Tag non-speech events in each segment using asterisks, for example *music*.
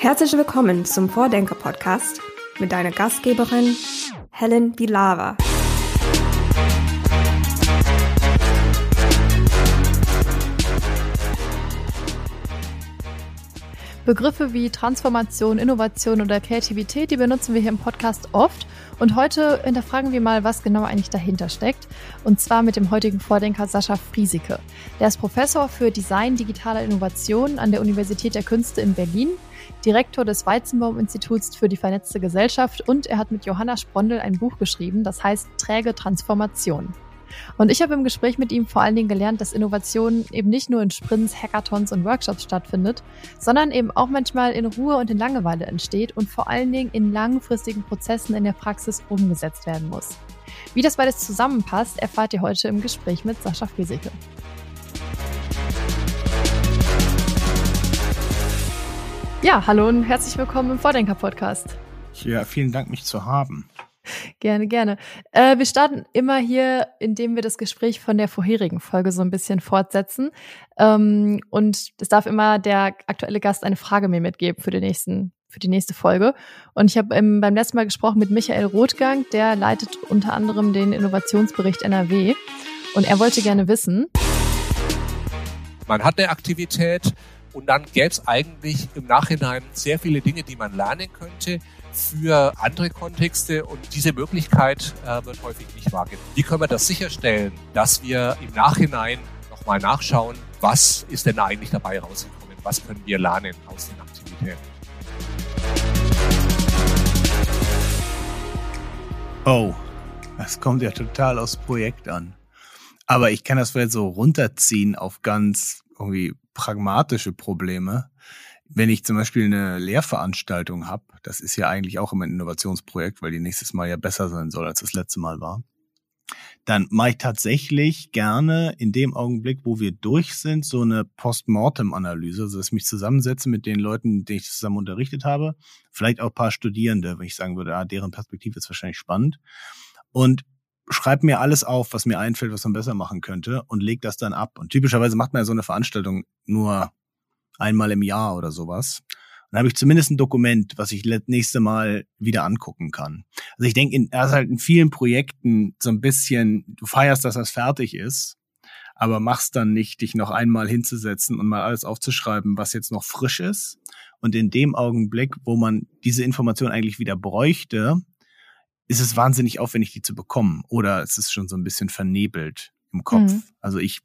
Herzlich willkommen zum Vordenker-Podcast mit deiner Gastgeberin Helen Bilava. Begriffe wie Transformation, Innovation oder Kreativität, die benutzen wir hier im Podcast oft. Und heute hinterfragen wir mal, was genau eigentlich dahinter steckt. Und zwar mit dem heutigen Vordenker Sascha Friesike. Der ist Professor für Design digitaler Innovation an der Universität der Künste in Berlin Direktor des Weizenbaum-Instituts für die vernetzte Gesellschaft und er hat mit Johanna Sprondel ein Buch geschrieben, das heißt Träge Transformation. Und ich habe im Gespräch mit ihm vor allen Dingen gelernt, dass Innovation eben nicht nur in Sprints, Hackathons und Workshops stattfindet, sondern eben auch manchmal in Ruhe und in Langeweile entsteht und vor allen Dingen in langfristigen Prozessen in der Praxis umgesetzt werden muss. Wie das beides zusammenpasst, erfahrt ihr heute im Gespräch mit Sascha Frieseke. Ja, hallo und herzlich willkommen im Vordenker-Podcast. Ja, vielen Dank, mich zu haben. Gerne, gerne. Äh, wir starten immer hier, indem wir das Gespräch von der vorherigen Folge so ein bisschen fortsetzen. Ähm, und es darf immer der aktuelle Gast eine Frage mir mitgeben für, den nächsten, für die nächste Folge. Und ich habe beim letzten Mal gesprochen mit Michael Rothgang, der leitet unter anderem den Innovationsbericht NRW. Und er wollte gerne wissen. Man hat eine Aktivität, und dann gäbe es eigentlich im Nachhinein sehr viele Dinge, die man lernen könnte für andere Kontexte und diese Möglichkeit äh, wird häufig nicht wahrgenommen. Wie können wir das sicherstellen, dass wir im Nachhinein nochmal nachschauen, was ist denn eigentlich dabei rausgekommen, was können wir lernen aus den Aktivitäten? Oh, das kommt ja total aufs Projekt an. Aber ich kann das vielleicht so runterziehen auf ganz irgendwie pragmatische Probleme. Wenn ich zum Beispiel eine Lehrveranstaltung habe, das ist ja eigentlich auch immer ein Innovationsprojekt, weil die nächstes Mal ja besser sein soll, als das letzte Mal war, dann mache ich tatsächlich gerne in dem Augenblick, wo wir durch sind, so eine Postmortem-Analyse, also dass ich mich zusammensetze mit den Leuten, die ich zusammen unterrichtet habe, vielleicht auch paar Studierende, wenn ich sagen würde, ah, deren Perspektive ist wahrscheinlich spannend. Und schreibe mir alles auf, was mir einfällt, was man besser machen könnte und leg das dann ab. Und typischerweise macht man ja so eine Veranstaltung nur einmal im Jahr oder sowas. Dann habe ich zumindest ein Dokument, was ich nächste Mal wieder angucken kann. Also ich denke, in, also halt in vielen Projekten so ein bisschen, du feierst, dass das fertig ist, aber machst dann nicht, dich noch einmal hinzusetzen und mal alles aufzuschreiben, was jetzt noch frisch ist. Und in dem Augenblick, wo man diese Information eigentlich wieder bräuchte, ist es wahnsinnig aufwendig, die zu bekommen. Oder es ist schon so ein bisschen vernebelt im Kopf. Mhm. Also ich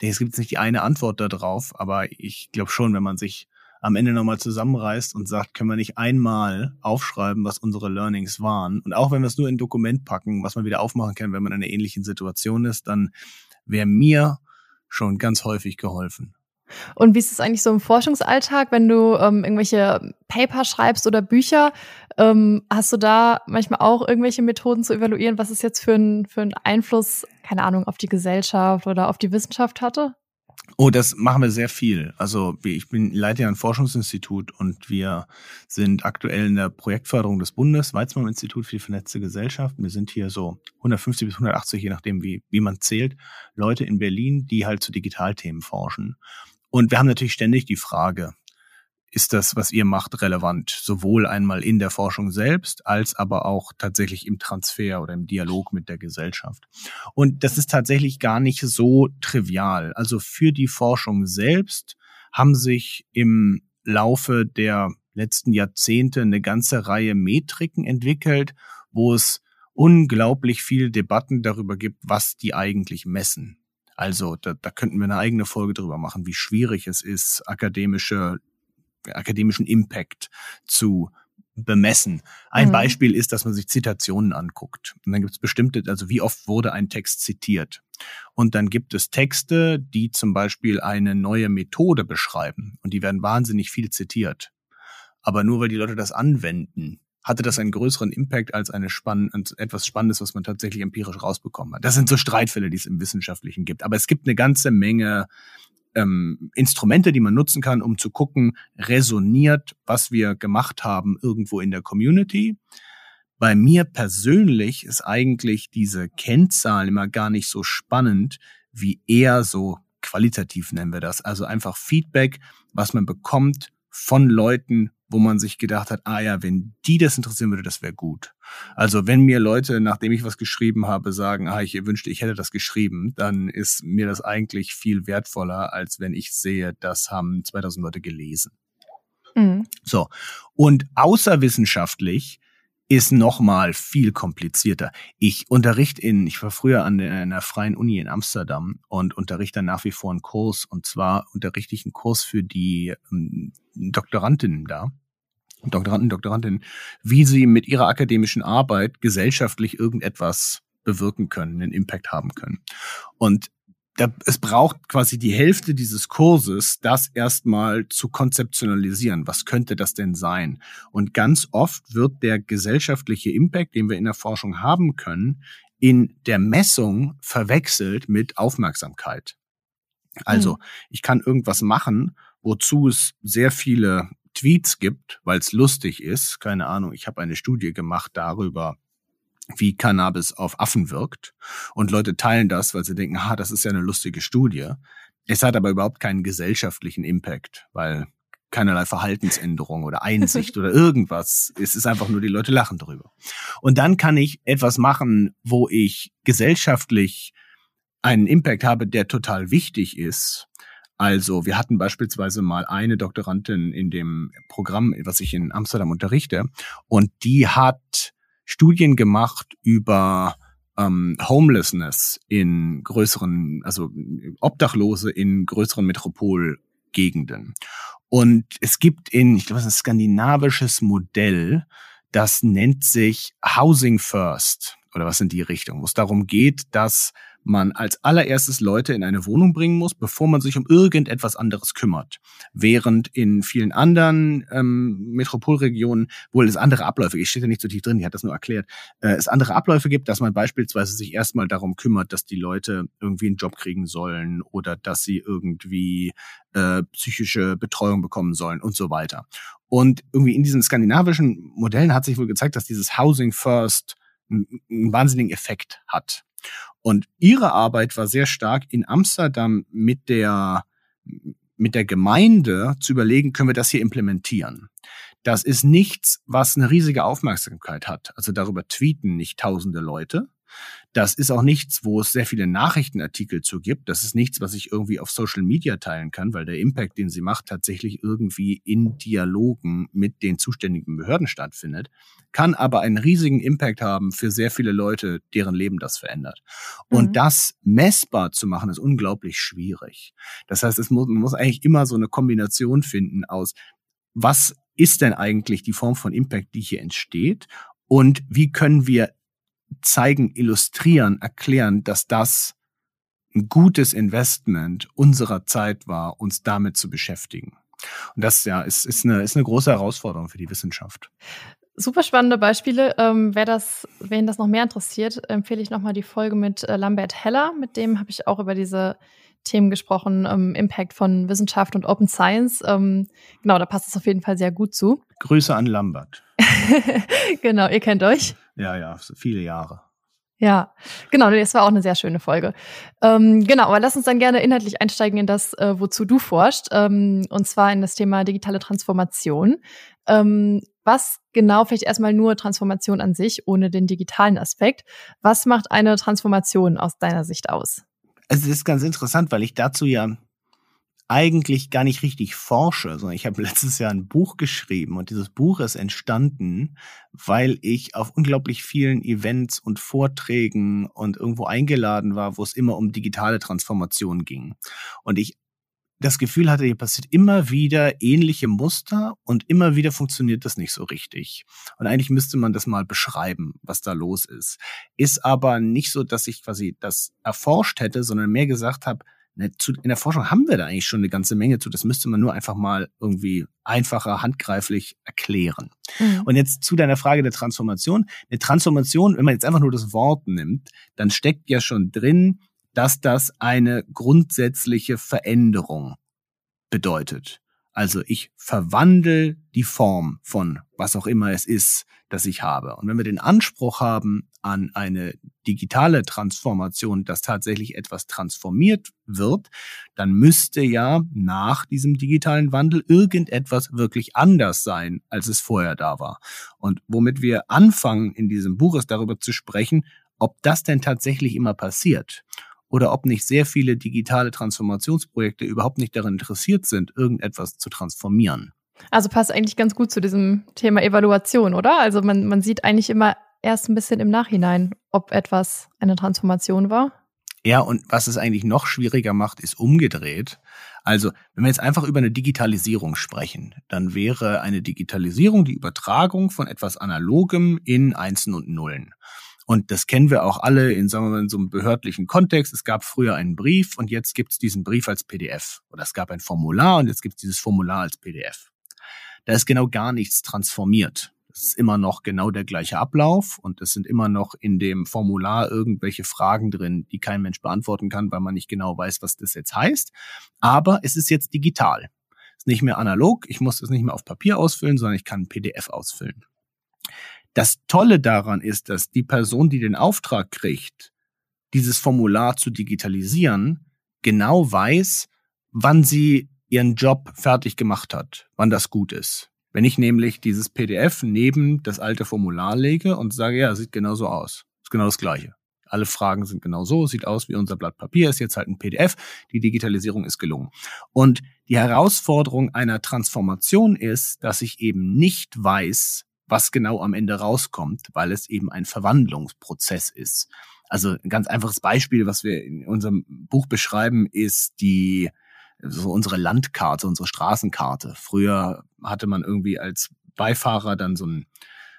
denke, es gibt nicht die eine Antwort darauf, aber ich glaube schon, wenn man sich am Ende nochmal zusammenreißt und sagt, können wir nicht einmal aufschreiben, was unsere Learnings waren. Und auch wenn wir es nur in ein Dokument packen, was man wieder aufmachen kann, wenn man in einer ähnlichen Situation ist, dann wäre mir schon ganz häufig geholfen. Und wie ist es eigentlich so im Forschungsalltag, wenn du ähm, irgendwelche Paper schreibst oder Bücher? Ähm, hast du da manchmal auch irgendwelche Methoden zu evaluieren, was es jetzt für einen für Einfluss, keine Ahnung, auf die Gesellschaft oder auf die Wissenschaft hatte? Oh, das machen wir sehr viel. Also ich bin leite ja ein Forschungsinstitut und wir sind aktuell in der Projektförderung des Bundes, Weizmann-Institut für die vernetzte Gesellschaft. Wir sind hier so 150 bis 180, je nachdem wie, wie man zählt, Leute in Berlin, die halt zu Digitalthemen forschen. Und wir haben natürlich ständig die Frage, ist das, was ihr macht, relevant? Sowohl einmal in der Forschung selbst, als aber auch tatsächlich im Transfer oder im Dialog mit der Gesellschaft. Und das ist tatsächlich gar nicht so trivial. Also für die Forschung selbst haben sich im Laufe der letzten Jahrzehnte eine ganze Reihe Metriken entwickelt, wo es unglaublich viel Debatten darüber gibt, was die eigentlich messen. Also da, da könnten wir eine eigene Folge drüber machen, wie schwierig es ist, akademische, akademischen Impact zu bemessen. Ein mhm. Beispiel ist, dass man sich Zitationen anguckt. Und dann gibt es bestimmte, also wie oft wurde ein Text zitiert. Und dann gibt es Texte, die zum Beispiel eine neue Methode beschreiben. Und die werden wahnsinnig viel zitiert. Aber nur weil die Leute das anwenden, hatte das einen größeren Impact als eine spann etwas Spannendes, was man tatsächlich empirisch rausbekommen hat. Das sind so Streitfälle, die es im Wissenschaftlichen gibt. Aber es gibt eine ganze Menge ähm, Instrumente, die man nutzen kann, um zu gucken, resoniert, was wir gemacht haben, irgendwo in der Community. Bei mir persönlich ist eigentlich diese Kennzahl immer gar nicht so spannend, wie eher so qualitativ nennen wir das. Also einfach Feedback, was man bekommt von Leuten, wo man sich gedacht hat, ah ja, wenn die das interessieren würde, das wäre gut. Also wenn mir Leute, nachdem ich was geschrieben habe, sagen, ah, ich wünschte, ich hätte das geschrieben, dann ist mir das eigentlich viel wertvoller, als wenn ich sehe, das haben 2000 Leute gelesen. Mhm. So. Und außerwissenschaftlich ist nochmal viel komplizierter. Ich unterrichte in, ich war früher an einer freien Uni in Amsterdam und unterrichte nach wie vor einen Kurs und zwar unterrichte ich einen Kurs für die ähm, Doktorandinnen da. Doktoranden, Doktorandinnen, wie sie mit ihrer akademischen Arbeit gesellschaftlich irgendetwas bewirken können, einen Impact haben können. Und da, es braucht quasi die Hälfte dieses Kurses, das erstmal zu konzeptionalisieren. Was könnte das denn sein? Und ganz oft wird der gesellschaftliche Impact, den wir in der Forschung haben können, in der Messung verwechselt mit Aufmerksamkeit. Also, mhm. ich kann irgendwas machen, wozu es sehr viele Tweets gibt, weil es lustig ist. Keine Ahnung, ich habe eine Studie gemacht darüber, wie Cannabis auf Affen wirkt. Und Leute teilen das, weil sie denken, ah, das ist ja eine lustige Studie. Es hat aber überhaupt keinen gesellschaftlichen Impact, weil keinerlei Verhaltensänderung oder Einsicht *laughs* oder irgendwas. Es ist einfach nur, die Leute lachen darüber. Und dann kann ich etwas machen, wo ich gesellschaftlich einen Impact habe, der total wichtig ist. Also wir hatten beispielsweise mal eine Doktorandin in dem Programm, was ich in Amsterdam unterrichte, und die hat Studien gemacht über ähm, Homelessness in größeren, also Obdachlose in größeren Metropolgegenden. Und es gibt in, ich glaube, es ist ein skandinavisches Modell, das nennt sich Housing First oder was in die Richtung, wo es darum geht, dass man als allererstes Leute in eine Wohnung bringen muss, bevor man sich um irgendetwas anderes kümmert. Während in vielen anderen ähm, Metropolregionen wohl es andere Abläufe, ich stehe da nicht so tief drin, ich hat das nur erklärt, äh, es andere Abläufe gibt, dass man beispielsweise sich erstmal darum kümmert, dass die Leute irgendwie einen Job kriegen sollen oder dass sie irgendwie äh, psychische Betreuung bekommen sollen und so weiter. Und irgendwie in diesen skandinavischen Modellen hat sich wohl gezeigt, dass dieses Housing First einen wahnsinnigen Effekt hat. Und ihre Arbeit war sehr stark in Amsterdam mit der, mit der Gemeinde zu überlegen, können wir das hier implementieren? Das ist nichts, was eine riesige Aufmerksamkeit hat. Also darüber tweeten nicht tausende Leute. Das ist auch nichts, wo es sehr viele Nachrichtenartikel zu gibt. Das ist nichts, was ich irgendwie auf Social Media teilen kann, weil der Impact, den sie macht, tatsächlich irgendwie in Dialogen mit den zuständigen Behörden stattfindet, kann aber einen riesigen Impact haben für sehr viele Leute, deren Leben das verändert. Und mhm. das messbar zu machen, ist unglaublich schwierig. Das heißt, es muss, man muss eigentlich immer so eine Kombination finden aus, was ist denn eigentlich die Form von Impact, die hier entsteht? Und wie können wir zeigen, illustrieren, erklären, dass das ein gutes Investment unserer Zeit war, uns damit zu beschäftigen. Und das ja ist, ist, eine, ist eine große Herausforderung für die Wissenschaft. Super spannende Beispiele. Ähm, wer das, wen das noch mehr interessiert, empfehle ich nochmal die Folge mit äh, Lambert Heller. Mit dem habe ich auch über diese Themen gesprochen, ähm, Impact von Wissenschaft und Open Science. Ähm, genau, da passt es auf jeden Fall sehr gut zu. Grüße an Lambert. *laughs* genau, ihr kennt euch. Ja, ja, viele Jahre. Ja, genau, das war auch eine sehr schöne Folge. Ähm, genau, aber lass uns dann gerne inhaltlich einsteigen in das, äh, wozu du forschst, ähm, und zwar in das Thema digitale Transformation. Ähm, was genau, vielleicht erstmal nur Transformation an sich, ohne den digitalen Aspekt. Was macht eine Transformation aus deiner Sicht aus? Also, es ist ganz interessant, weil ich dazu ja eigentlich gar nicht richtig forsche, sondern ich habe *laughs* letztes Jahr ein Buch geschrieben und dieses Buch ist entstanden, weil ich auf unglaublich vielen Events und Vorträgen und irgendwo eingeladen war, wo es immer um digitale Transformation ging. Und ich das Gefühl hatte, hier passiert immer wieder ähnliche Muster und immer wieder funktioniert das nicht so richtig. Und eigentlich müsste man das mal beschreiben, was da los ist. Ist aber nicht so, dass ich quasi das erforscht hätte, sondern mehr gesagt habe, in der Forschung haben wir da eigentlich schon eine ganze Menge zu. Das müsste man nur einfach mal irgendwie einfacher, handgreiflich erklären. Mhm. Und jetzt zu deiner Frage der Transformation. Eine Transformation, wenn man jetzt einfach nur das Wort nimmt, dann steckt ja schon drin, dass das eine grundsätzliche Veränderung bedeutet. Also ich verwandle die Form von was auch immer es ist, das ich habe. Und wenn wir den Anspruch haben, an eine digitale Transformation, dass tatsächlich etwas transformiert wird, dann müsste ja nach diesem digitalen Wandel irgendetwas wirklich anders sein, als es vorher da war. Und womit wir anfangen in diesem Buch ist darüber zu sprechen, ob das denn tatsächlich immer passiert oder ob nicht sehr viele digitale Transformationsprojekte überhaupt nicht daran interessiert sind, irgendetwas zu transformieren. Also passt eigentlich ganz gut zu diesem Thema Evaluation, oder? Also man, man sieht eigentlich immer erst ein bisschen im Nachhinein, ob etwas eine Transformation war. Ja, und was es eigentlich noch schwieriger macht, ist umgedreht. Also, wenn wir jetzt einfach über eine Digitalisierung sprechen, dann wäre eine Digitalisierung die Übertragung von etwas Analogem in Einsen und Nullen. Und das kennen wir auch alle in, sagen wir mal, in so einem behördlichen Kontext. Es gab früher einen Brief und jetzt gibt es diesen Brief als PDF. Oder es gab ein Formular und jetzt gibt es dieses Formular als PDF. Da ist genau gar nichts transformiert. Es ist immer noch genau der gleiche Ablauf und es sind immer noch in dem Formular irgendwelche Fragen drin, die kein Mensch beantworten kann, weil man nicht genau weiß, was das jetzt heißt. Aber es ist jetzt digital. Es ist nicht mehr analog. Ich muss es nicht mehr auf Papier ausfüllen, sondern ich kann ein PDF ausfüllen. Das Tolle daran ist, dass die Person, die den Auftrag kriegt, dieses Formular zu digitalisieren, genau weiß, wann sie ihren Job fertig gemacht hat, wann das gut ist. Wenn ich nämlich dieses PDF neben das alte Formular lege und sage, ja, sieht genau so aus, ist genau das Gleiche. Alle Fragen sind genau so, sieht aus wie unser Blatt Papier, ist jetzt halt ein PDF, die Digitalisierung ist gelungen. Und die Herausforderung einer Transformation ist, dass ich eben nicht weiß, was genau am Ende rauskommt, weil es eben ein Verwandlungsprozess ist. Also ein ganz einfaches Beispiel, was wir in unserem Buch beschreiben, ist die so unsere Landkarte, unsere Straßenkarte. Früher hatte man irgendwie als Beifahrer dann so einen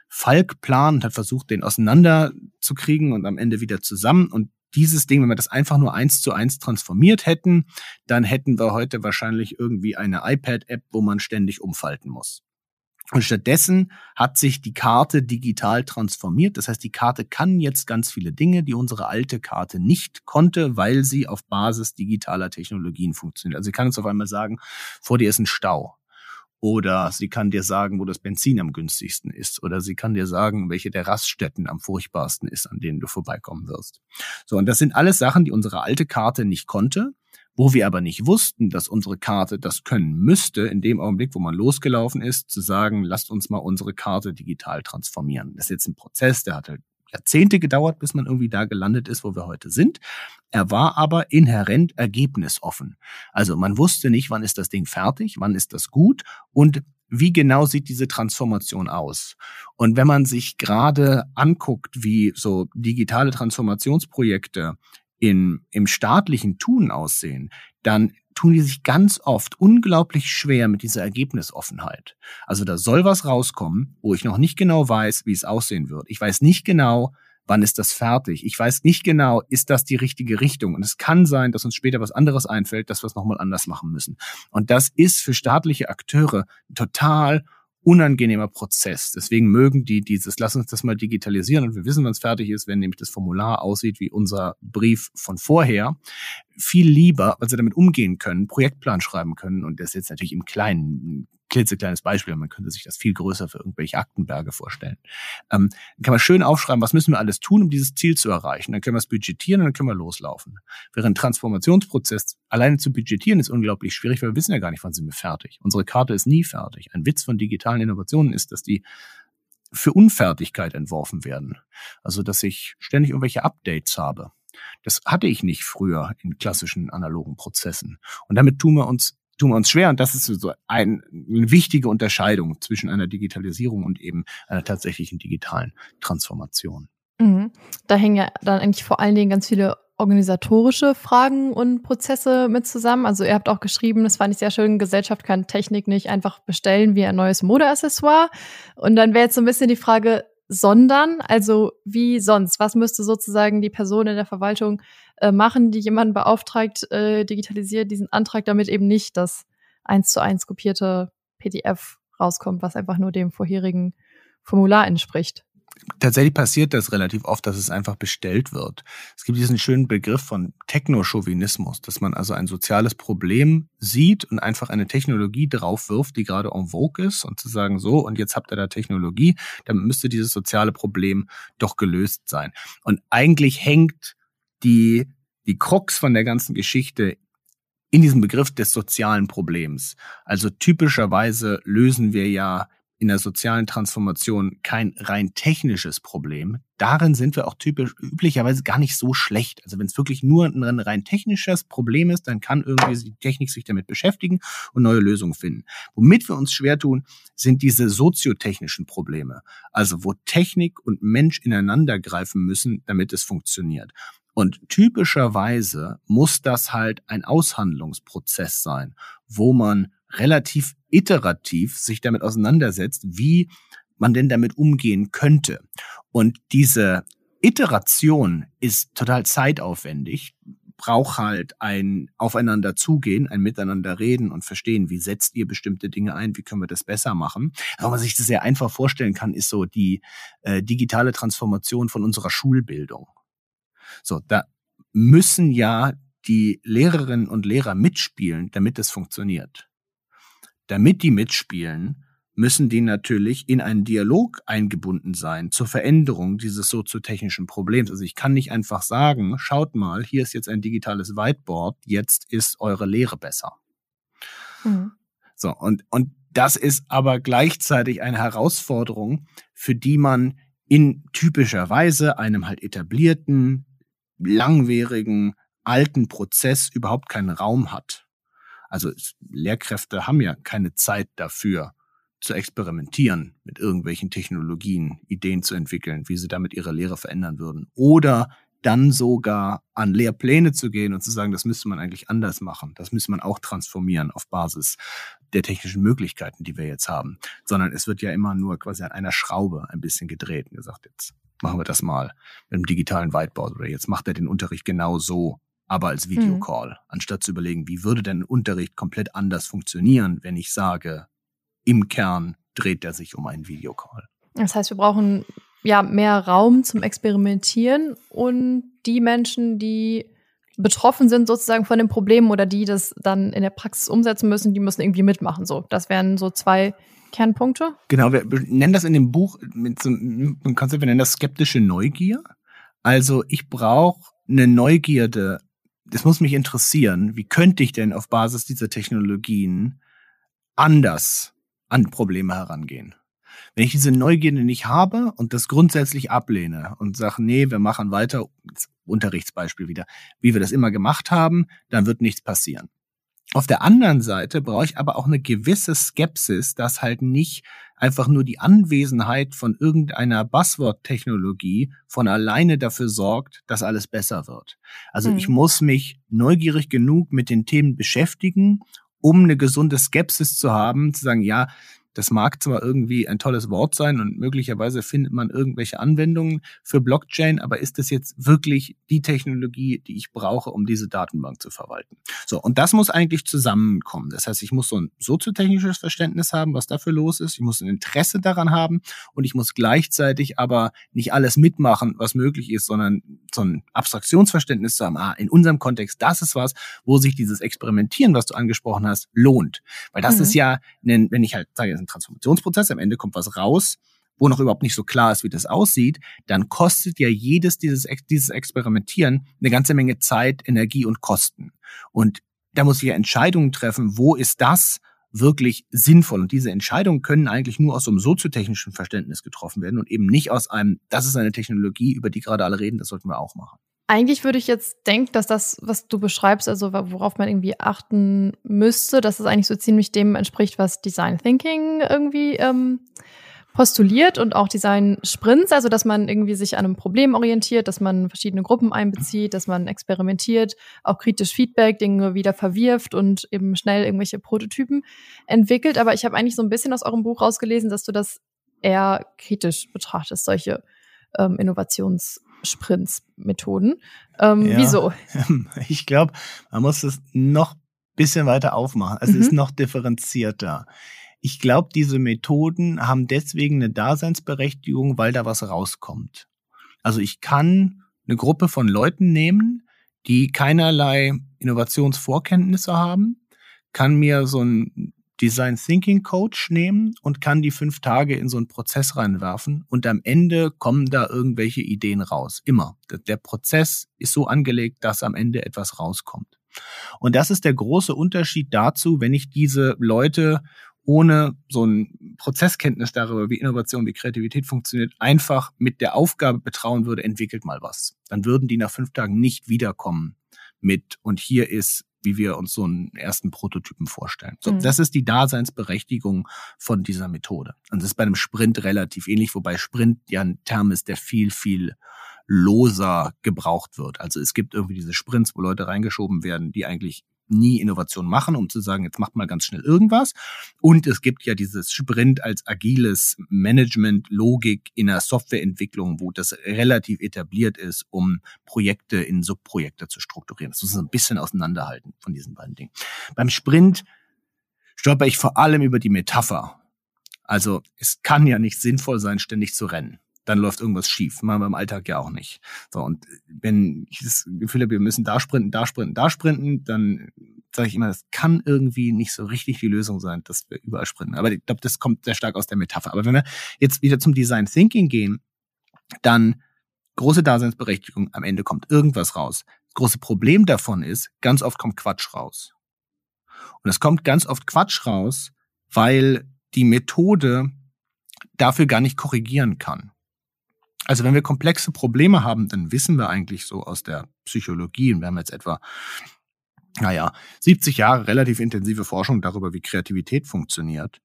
Falkplan und hat versucht, den auseinanderzukriegen und am Ende wieder zusammen. Und dieses Ding, wenn wir das einfach nur eins zu eins transformiert hätten, dann hätten wir heute wahrscheinlich irgendwie eine iPad-App, wo man ständig umfalten muss. Und stattdessen hat sich die Karte digital transformiert. Das heißt, die Karte kann jetzt ganz viele Dinge, die unsere alte Karte nicht konnte, weil sie auf Basis digitaler Technologien funktioniert. Also sie kann uns auf einmal sagen, vor dir ist ein Stau. Oder sie kann dir sagen, wo das Benzin am günstigsten ist. Oder sie kann dir sagen, welche der Raststätten am furchtbarsten ist, an denen du vorbeikommen wirst. So, und das sind alles Sachen, die unsere alte Karte nicht konnte. Wo wir aber nicht wussten, dass unsere Karte das können müsste, in dem Augenblick, wo man losgelaufen ist, zu sagen, lasst uns mal unsere Karte digital transformieren. Das ist jetzt ein Prozess, der hat halt Jahrzehnte gedauert, bis man irgendwie da gelandet ist, wo wir heute sind. Er war aber inhärent ergebnisoffen. Also man wusste nicht, wann ist das Ding fertig, wann ist das gut und wie genau sieht diese Transformation aus? Und wenn man sich gerade anguckt, wie so digitale Transformationsprojekte in, im staatlichen Tun aussehen, dann tun die sich ganz oft unglaublich schwer mit dieser Ergebnisoffenheit. Also da soll was rauskommen, wo ich noch nicht genau weiß, wie es aussehen wird. Ich weiß nicht genau, wann ist das fertig. Ich weiß nicht genau, ist das die richtige Richtung. Und es kann sein, dass uns später was anderes einfällt, dass wir es nochmal anders machen müssen. Und das ist für staatliche Akteure total unangenehmer Prozess. Deswegen mögen die dieses, lass uns das mal digitalisieren und wir wissen, wann es fertig ist, wenn nämlich das Formular aussieht wie unser Brief von vorher, viel lieber, weil sie damit umgehen können, Projektplan schreiben können und das jetzt natürlich im Kleinen klitzekleines Beispiel, man könnte sich das viel größer für irgendwelche Aktenberge vorstellen. Ähm, dann kann man schön aufschreiben, was müssen wir alles tun, um dieses Ziel zu erreichen. Dann können wir es budgetieren und dann können wir loslaufen. Während Transformationsprozess alleine zu budgetieren ist unglaublich schwierig, weil wir wissen ja gar nicht, wann sind wir fertig. Unsere Karte ist nie fertig. Ein Witz von digitalen Innovationen ist, dass die für Unfertigkeit entworfen werden. Also, dass ich ständig irgendwelche Updates habe. Das hatte ich nicht früher in klassischen analogen Prozessen. Und damit tun wir uns tun wir uns schwer. Und das ist so ein, eine wichtige Unterscheidung zwischen einer Digitalisierung und eben einer tatsächlichen digitalen Transformation. Mhm. Da hängen ja dann eigentlich vor allen Dingen ganz viele organisatorische Fragen und Prozesse mit zusammen. Also ihr habt auch geschrieben, das fand ich sehr schön, Gesellschaft kann Technik nicht einfach bestellen wie ein neues Modeaccessoire. Und dann wäre jetzt so ein bisschen die Frage, sondern, also wie sonst? Was müsste sozusagen die Person in der Verwaltung äh, machen, die jemanden beauftragt, äh, digitalisiert diesen Antrag, damit eben nicht das eins zu eins kopierte PDF rauskommt, was einfach nur dem vorherigen Formular entspricht? tatsächlich passiert das relativ oft, dass es einfach bestellt wird. Es gibt diesen schönen Begriff von Technochauvinismus, dass man also ein soziales Problem sieht und einfach eine Technologie draufwirft, die gerade en vogue ist und zu sagen, so, und jetzt habt ihr da Technologie, dann müsste dieses soziale Problem doch gelöst sein. Und eigentlich hängt die, die Krux von der ganzen Geschichte in diesem Begriff des sozialen Problems. Also typischerweise lösen wir ja in der sozialen Transformation kein rein technisches Problem. Darin sind wir auch typisch üblicherweise gar nicht so schlecht. Also wenn es wirklich nur ein rein technisches Problem ist, dann kann irgendwie die Technik sich damit beschäftigen und neue Lösungen finden. Womit wir uns schwer tun, sind diese soziotechnischen Probleme. Also wo Technik und Mensch ineinander greifen müssen, damit es funktioniert. Und typischerweise muss das halt ein Aushandlungsprozess sein, wo man relativ iterativ sich damit auseinandersetzt, wie man denn damit umgehen könnte. Und diese Iteration ist total zeitaufwendig, braucht halt ein Aufeinander zugehen, ein Miteinander reden und verstehen, wie setzt ihr bestimmte Dinge ein, wie können wir das besser machen. Aber man sich das sehr einfach vorstellen kann, ist so die äh, digitale Transformation von unserer Schulbildung. So, da müssen ja die Lehrerinnen und Lehrer mitspielen, damit es funktioniert. Damit die mitspielen, müssen die natürlich in einen Dialog eingebunden sein zur Veränderung dieses soziotechnischen Problems. Also ich kann nicht einfach sagen, schaut mal, hier ist jetzt ein digitales Whiteboard, jetzt ist eure Lehre besser. Mhm. So, und, und das ist aber gleichzeitig eine Herausforderung, für die man in typischer Weise einem halt etablierten, langwierigen, alten Prozess überhaupt keinen Raum hat. Also Lehrkräfte haben ja keine Zeit dafür, zu experimentieren mit irgendwelchen Technologien, Ideen zu entwickeln, wie sie damit ihre Lehre verändern würden. Oder dann sogar an Lehrpläne zu gehen und zu sagen, das müsste man eigentlich anders machen. Das müsste man auch transformieren auf Basis der technischen Möglichkeiten, die wir jetzt haben. Sondern es wird ja immer nur quasi an einer Schraube ein bisschen gedreht und gesagt, jetzt machen wir das mal mit einem digitalen Whiteboard oder jetzt macht er den Unterricht genau so, aber als Videocall, mhm. anstatt zu überlegen, wie würde denn Unterricht komplett anders funktionieren, wenn ich sage, im Kern dreht er sich um einen Videocall. Das heißt, wir brauchen ja mehr Raum zum Experimentieren und die Menschen, die betroffen sind sozusagen von dem Problem oder die das dann in der Praxis umsetzen müssen, die müssen irgendwie mitmachen. So, das wären so zwei Kernpunkte. Genau, wir nennen das in dem Buch mit so einem Konzept, wir nennen das skeptische Neugier. Also ich brauche eine Neugierde das muss mich interessieren, wie könnte ich denn auf Basis dieser Technologien anders an Probleme herangehen? Wenn ich diese Neugierde nicht habe und das grundsätzlich ablehne und sage, nee, wir machen weiter, Unterrichtsbeispiel wieder, wie wir das immer gemacht haben, dann wird nichts passieren. Auf der anderen Seite brauche ich aber auch eine gewisse Skepsis, dass halt nicht einfach nur die Anwesenheit von irgendeiner Buzzword-Technologie von alleine dafür sorgt, dass alles besser wird. Also mhm. ich muss mich neugierig genug mit den Themen beschäftigen, um eine gesunde Skepsis zu haben, zu sagen, ja, das mag zwar irgendwie ein tolles Wort sein und möglicherweise findet man irgendwelche Anwendungen für Blockchain, aber ist das jetzt wirklich die Technologie, die ich brauche, um diese Datenbank zu verwalten? So, und das muss eigentlich zusammenkommen. Das heißt, ich muss so ein soziotechnisches Verständnis haben, was dafür los ist. Ich muss ein Interesse daran haben und ich muss gleichzeitig aber nicht alles mitmachen, was möglich ist, sondern so ein Abstraktionsverständnis zu haben. Ah, in unserem Kontext, das ist was, wo sich dieses Experimentieren, was du angesprochen hast, lohnt. Weil das mhm. ist ja, wenn ich halt sage, ein Transformationsprozess, am Ende kommt was raus, wo noch überhaupt nicht so klar ist, wie das aussieht, dann kostet ja jedes dieses, dieses Experimentieren eine ganze Menge Zeit, Energie und Kosten. Und da muss ich ja Entscheidungen treffen, wo ist das wirklich sinnvoll? Und diese Entscheidungen können eigentlich nur aus so einem soziotechnischen Verständnis getroffen werden und eben nicht aus einem, das ist eine Technologie, über die gerade alle reden, das sollten wir auch machen. Eigentlich würde ich jetzt denken, dass das, was du beschreibst, also worauf man irgendwie achten müsste, dass es eigentlich so ziemlich dem entspricht, was Design Thinking irgendwie ähm, postuliert und auch Design Sprints, also dass man irgendwie sich an einem Problem orientiert, dass man verschiedene Gruppen einbezieht, dass man experimentiert, auch kritisch Feedback, Dinge wieder verwirft und eben schnell irgendwelche Prototypen entwickelt. Aber ich habe eigentlich so ein bisschen aus eurem Buch rausgelesen, dass du das eher kritisch betrachtest, solche ähm, Innovations- Sprints-Methoden. Ähm, ja. Wieso? *laughs* Ich glaube, man muss es noch bisschen weiter aufmachen. Also mhm. ist noch differenzierter. Ich glaube, diese Methoden haben deswegen eine Daseinsberechtigung, weil da was rauskommt. Also ich kann eine Gruppe von Leuten nehmen, die keinerlei Innovationsvorkenntnisse haben, kann mir so ein Design Thinking Coach nehmen und kann die fünf Tage in so einen Prozess reinwerfen und am Ende kommen da irgendwelche Ideen raus. Immer. Der Prozess ist so angelegt, dass am Ende etwas rauskommt. Und das ist der große Unterschied dazu, wenn ich diese Leute ohne so ein Prozesskenntnis darüber, wie Innovation, wie Kreativität funktioniert, einfach mit der Aufgabe betrauen würde, entwickelt mal was. Dann würden die nach fünf Tagen nicht wiederkommen mit und hier ist wie wir uns so einen ersten Prototypen vorstellen. So, mhm. das ist die Daseinsberechtigung von dieser Methode. Und das ist bei einem Sprint relativ ähnlich, wobei Sprint ja ein Term ist, der viel, viel loser gebraucht wird. Also es gibt irgendwie diese Sprints, wo Leute reingeschoben werden, die eigentlich nie Innovation machen, um zu sagen, jetzt macht mal ganz schnell irgendwas. Und es gibt ja dieses Sprint als agiles Management, Logik in der Softwareentwicklung, wo das relativ etabliert ist, um Projekte in Subprojekte zu strukturieren. Das muss man ein bisschen auseinanderhalten von diesen beiden Dingen. Beim Sprint stolper ich vor allem über die Metapher. Also es kann ja nicht sinnvoll sein, ständig zu rennen dann läuft irgendwas schief. Machen wir im Alltag ja auch nicht. So, und wenn ich das Gefühl habe, wir müssen da sprinten, da sprinten, da sprinten, dann sage ich immer, das kann irgendwie nicht so richtig die Lösung sein, dass wir überall sprinten. Aber ich glaube, das kommt sehr stark aus der Metapher. Aber wenn wir jetzt wieder zum Design Thinking gehen, dann große Daseinsberechtigung, am Ende kommt irgendwas raus. Das große Problem davon ist, ganz oft kommt Quatsch raus. Und es kommt ganz oft Quatsch raus, weil die Methode dafür gar nicht korrigieren kann. Also wenn wir komplexe Probleme haben, dann wissen wir eigentlich so aus der Psychologie, und wir haben jetzt etwa, naja, 70 Jahre relativ intensive Forschung darüber, wie Kreativität funktioniert,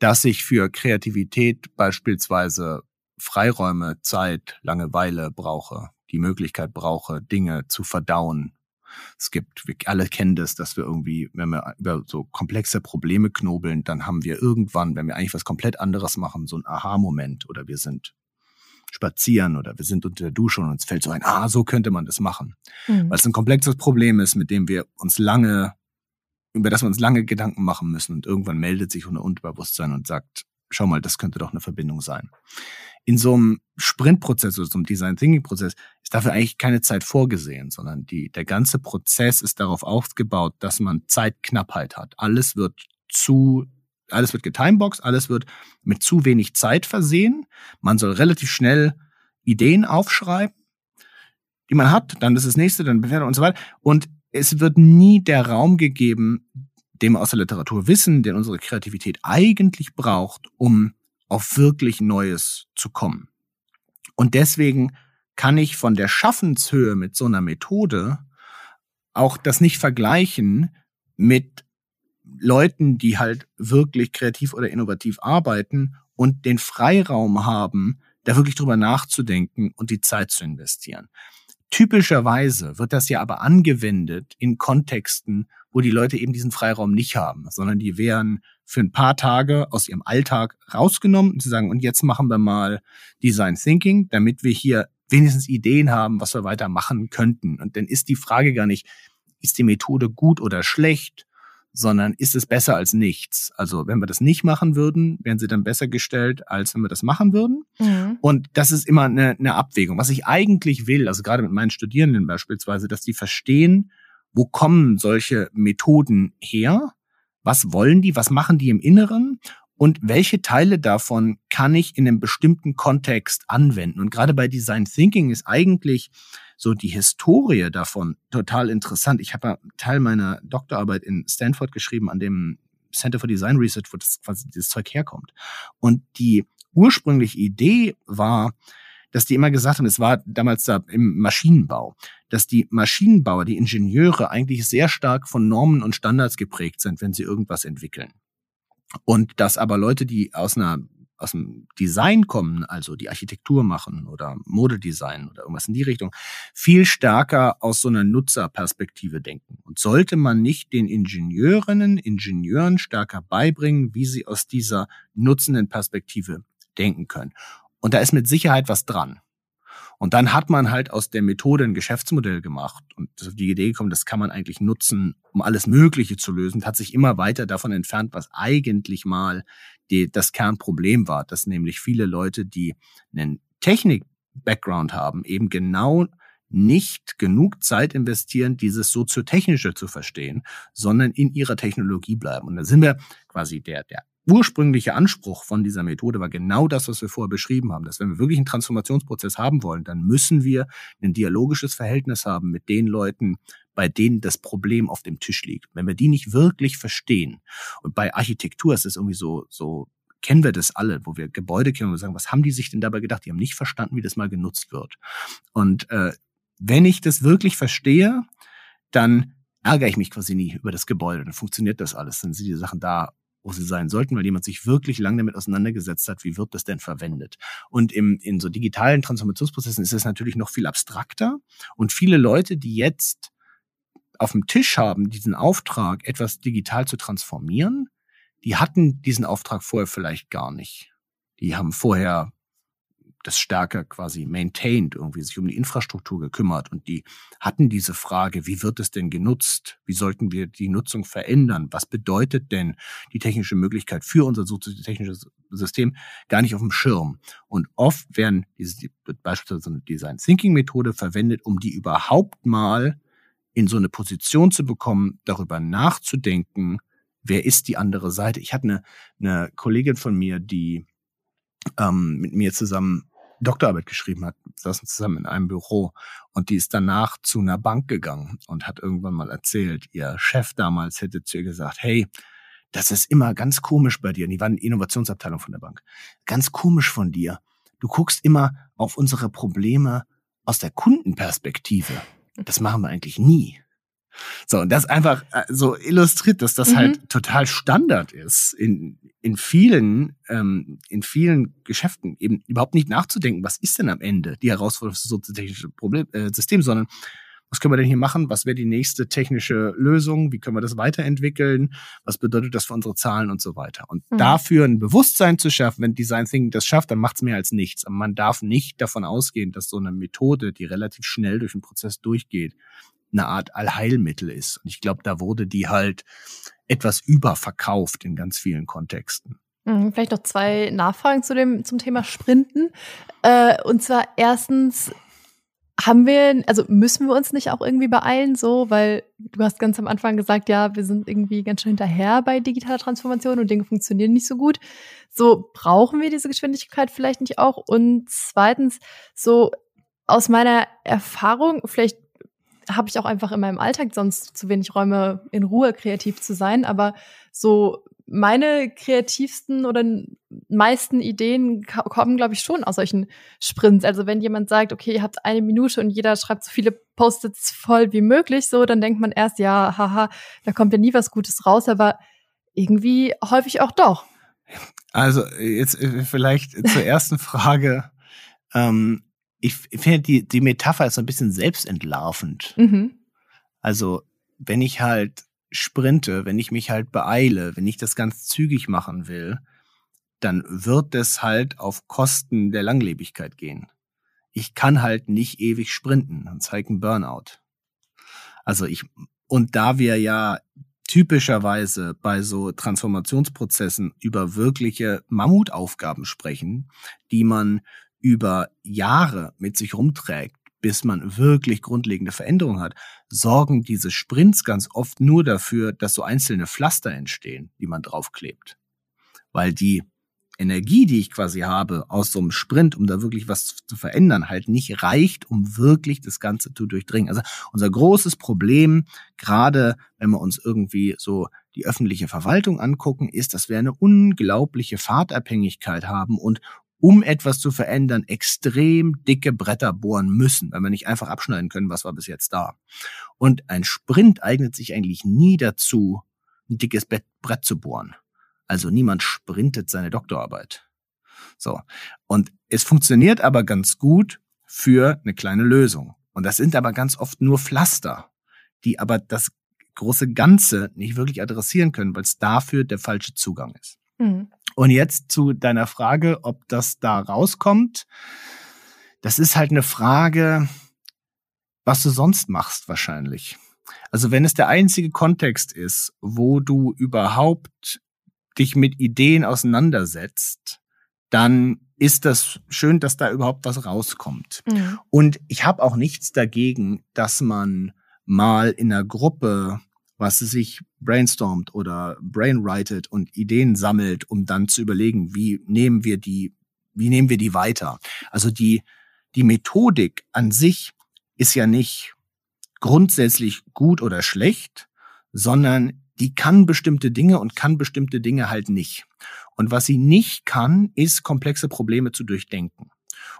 dass ich für Kreativität beispielsweise Freiräume, Zeit, Langeweile brauche, die Möglichkeit brauche, Dinge zu verdauen. Es gibt, wir alle kennen das, dass wir irgendwie, wenn wir über so komplexe Probleme knobeln, dann haben wir irgendwann, wenn wir eigentlich was komplett anderes machen, so ein Aha-Moment oder wir sind spazieren oder wir sind unter der Dusche und uns fällt so ein, ah, so könnte man das machen. Mhm. Weil es ein komplexes Problem ist, mit dem wir uns lange, über das wir uns lange Gedanken machen müssen und irgendwann meldet sich unser Unterbewusstsein und sagt, schau mal, das könnte doch eine Verbindung sein. In so einem Sprintprozess oder so einem Design Thinking Prozess ist dafür eigentlich keine Zeit vorgesehen, sondern die, der ganze Prozess ist darauf aufgebaut, dass man Zeitknappheit hat. Alles wird zu alles wird getimeboxt, alles wird mit zu wenig Zeit versehen. Man soll relativ schnell Ideen aufschreiben, die man hat, dann ist das nächste, dann Bewertung und so weiter. Und es wird nie der Raum gegeben, den wir aus der Literatur wissen, den unsere Kreativität eigentlich braucht, um auf wirklich Neues zu kommen. Und deswegen kann ich von der Schaffenshöhe mit so einer Methode auch das nicht vergleichen mit Leuten, die halt wirklich kreativ oder innovativ arbeiten und den Freiraum haben, da wirklich drüber nachzudenken und die Zeit zu investieren. Typischerweise wird das ja aber angewendet in Kontexten, wo die Leute eben diesen Freiraum nicht haben, sondern die wären für ein paar Tage aus ihrem Alltag rausgenommen und zu sagen, und jetzt machen wir mal Design Thinking, damit wir hier wenigstens Ideen haben, was wir weiter machen könnten. Und dann ist die Frage gar nicht, ist die Methode gut oder schlecht, sondern ist es besser als nichts? Also wenn wir das nicht machen würden, wären sie dann besser gestellt, als wenn wir das machen würden. Mhm. Und das ist immer eine, eine Abwägung. Was ich eigentlich will, also gerade mit meinen Studierenden beispielsweise, dass die verstehen, wo kommen solche Methoden her? Was wollen die? Was machen die im Inneren? Und welche Teile davon kann ich in einem bestimmten Kontext anwenden? Und gerade bei Design Thinking ist eigentlich so die Historie davon total interessant. Ich habe ja Teil meiner Doktorarbeit in Stanford geschrieben, an dem Center for Design Research, wo das quasi dieses Zeug herkommt. Und die ursprüngliche Idee war, dass die immer gesagt haben, es war damals da im Maschinenbau, dass die Maschinenbauer, die Ingenieure eigentlich sehr stark von Normen und Standards geprägt sind, wenn sie irgendwas entwickeln. Und dass aber Leute, die aus einer aus dem Design kommen, also die Architektur machen oder Modedesign oder irgendwas in die Richtung, viel stärker aus so einer Nutzerperspektive denken. Und sollte man nicht den Ingenieurinnen, Ingenieuren stärker beibringen, wie sie aus dieser nutzenden Perspektive denken können. Und da ist mit Sicherheit was dran. Und dann hat man halt aus der Methode ein Geschäftsmodell gemacht und auf die Idee gekommen, das kann man eigentlich nutzen, um alles Mögliche zu lösen, hat sich immer weiter davon entfernt, was eigentlich mal die, das Kernproblem war, dass nämlich viele Leute, die einen Technik-Background haben, eben genau nicht genug Zeit investieren, dieses soziotechnische zu verstehen, sondern in ihrer Technologie bleiben. Und da sind wir quasi der, der ursprüngliche Anspruch von dieser Methode war genau das, was wir vorher beschrieben haben, dass wenn wir wirklich einen Transformationsprozess haben wollen, dann müssen wir ein dialogisches Verhältnis haben mit den Leuten, bei denen das Problem auf dem Tisch liegt. Wenn wir die nicht wirklich verstehen, und bei Architektur ist es irgendwie so, so kennen wir das alle, wo wir Gebäude kennen und sagen, was haben die sich denn dabei gedacht? Die haben nicht verstanden, wie das mal genutzt wird. Und äh, wenn ich das wirklich verstehe, dann ärgere ich mich quasi nie über das Gebäude. Dann funktioniert das alles. Dann sind die Sachen da, wo sie sein sollten, weil jemand sich wirklich lange damit auseinandergesetzt hat, wie wird das denn verwendet. Und im, in so digitalen Transformationsprozessen ist es natürlich noch viel abstrakter. Und viele Leute, die jetzt auf dem Tisch haben, diesen Auftrag, etwas digital zu transformieren, die hatten diesen Auftrag vorher vielleicht gar nicht. Die haben vorher das stärker quasi maintained, irgendwie sich um die Infrastruktur gekümmert und die hatten diese Frage, wie wird es denn genutzt? Wie sollten wir die Nutzung verändern? Was bedeutet denn die technische Möglichkeit für unser soziotechnisches System gar nicht auf dem Schirm? Und oft werden diese, beispielsweise eine Design Thinking Methode verwendet, um die überhaupt mal in so eine Position zu bekommen, darüber nachzudenken, wer ist die andere Seite. Ich hatte eine, eine Kollegin von mir, die ähm, mit mir zusammen Doktorarbeit geschrieben hat, saßen zusammen in einem Büro und die ist danach zu einer Bank gegangen und hat irgendwann mal erzählt, ihr Chef damals hätte zu ihr gesagt, hey, das ist immer ganz komisch bei dir. Und die waren Innovationsabteilung von der Bank. Ganz komisch von dir. Du guckst immer auf unsere Probleme aus der Kundenperspektive. Das machen wir eigentlich nie. So, und das einfach äh, so illustriert, dass das mhm. halt total Standard ist in, in vielen, ähm, in vielen Geschäften, eben überhaupt nicht nachzudenken, was ist denn am Ende die Herausforderung für das soziotechnische Problem, äh, System, sondern was können wir denn hier machen? Was wäre die nächste technische Lösung? Wie können wir das weiterentwickeln? Was bedeutet das für unsere Zahlen und so weiter? Und mhm. dafür ein Bewusstsein zu schaffen, wenn Design Thinking das schafft, dann macht es mehr als nichts. Aber man darf nicht davon ausgehen, dass so eine Methode, die relativ schnell durch den Prozess durchgeht, eine Art Allheilmittel ist. Und ich glaube, da wurde die halt etwas überverkauft in ganz vielen Kontexten. Mhm, vielleicht noch zwei Nachfragen zu dem, zum Thema Sprinten. Äh, und zwar erstens, haben wir, also müssen wir uns nicht auch irgendwie beeilen, so, weil du hast ganz am Anfang gesagt, ja, wir sind irgendwie ganz schön hinterher bei digitaler Transformation und Dinge funktionieren nicht so gut. So, brauchen wir diese Geschwindigkeit vielleicht nicht auch? Und zweitens, so aus meiner Erfahrung, vielleicht habe ich auch einfach in meinem Alltag sonst zu wenig Räume, in Ruhe kreativ zu sein. Aber so meine kreativsten oder meisten Ideen kommen, glaube ich, schon aus solchen Sprints. Also wenn jemand sagt, okay, ihr habt eine Minute und jeder schreibt so viele Post-its voll wie möglich, so, dann denkt man erst, ja, haha, da kommt ja nie was Gutes raus, aber irgendwie häufig auch doch. Also jetzt äh, vielleicht zur ersten Frage. Ähm, ich finde, die, die Metapher ist so ein bisschen selbstentlarvend. Mhm. Also, wenn ich halt sprinte, wenn ich mich halt beeile, wenn ich das ganz zügig machen will, dann wird es halt auf Kosten der Langlebigkeit gehen. Ich kann halt nicht ewig sprinten, dann zeigt ein Burnout. Also ich, und da wir ja typischerweise bei so Transformationsprozessen über wirkliche Mammutaufgaben sprechen, die man über Jahre mit sich rumträgt, bis man wirklich grundlegende Veränderungen hat, sorgen diese Sprints ganz oft nur dafür, dass so einzelne Pflaster entstehen, die man draufklebt. Weil die Energie, die ich quasi habe aus so einem Sprint, um da wirklich was zu verändern, halt nicht reicht, um wirklich das Ganze zu durchdringen. Also unser großes Problem, gerade wenn wir uns irgendwie so die öffentliche Verwaltung angucken, ist, dass wir eine unglaubliche Fahrtabhängigkeit haben und um etwas zu verändern, extrem dicke Bretter bohren müssen, weil wir nicht einfach abschneiden können, was war bis jetzt da. Und ein Sprint eignet sich eigentlich nie dazu, ein dickes Brett zu bohren. Also niemand sprintet seine Doktorarbeit. So. Und es funktioniert aber ganz gut für eine kleine Lösung. Und das sind aber ganz oft nur Pflaster, die aber das große Ganze nicht wirklich adressieren können, weil es dafür der falsche Zugang ist. Mhm. Und jetzt zu deiner Frage, ob das da rauskommt. Das ist halt eine Frage, was du sonst machst wahrscheinlich. Also wenn es der einzige Kontext ist, wo du überhaupt dich mit Ideen auseinandersetzt, dann ist das schön, dass da überhaupt was rauskommt. Mhm. Und ich habe auch nichts dagegen, dass man mal in einer Gruppe, was sich brainstormt oder brainwritet und Ideen sammelt, um dann zu überlegen, wie nehmen wir die, wie nehmen wir die weiter. Also die, die Methodik an sich ist ja nicht grundsätzlich gut oder schlecht, sondern die kann bestimmte Dinge und kann bestimmte Dinge halt nicht. Und was sie nicht kann, ist komplexe Probleme zu durchdenken.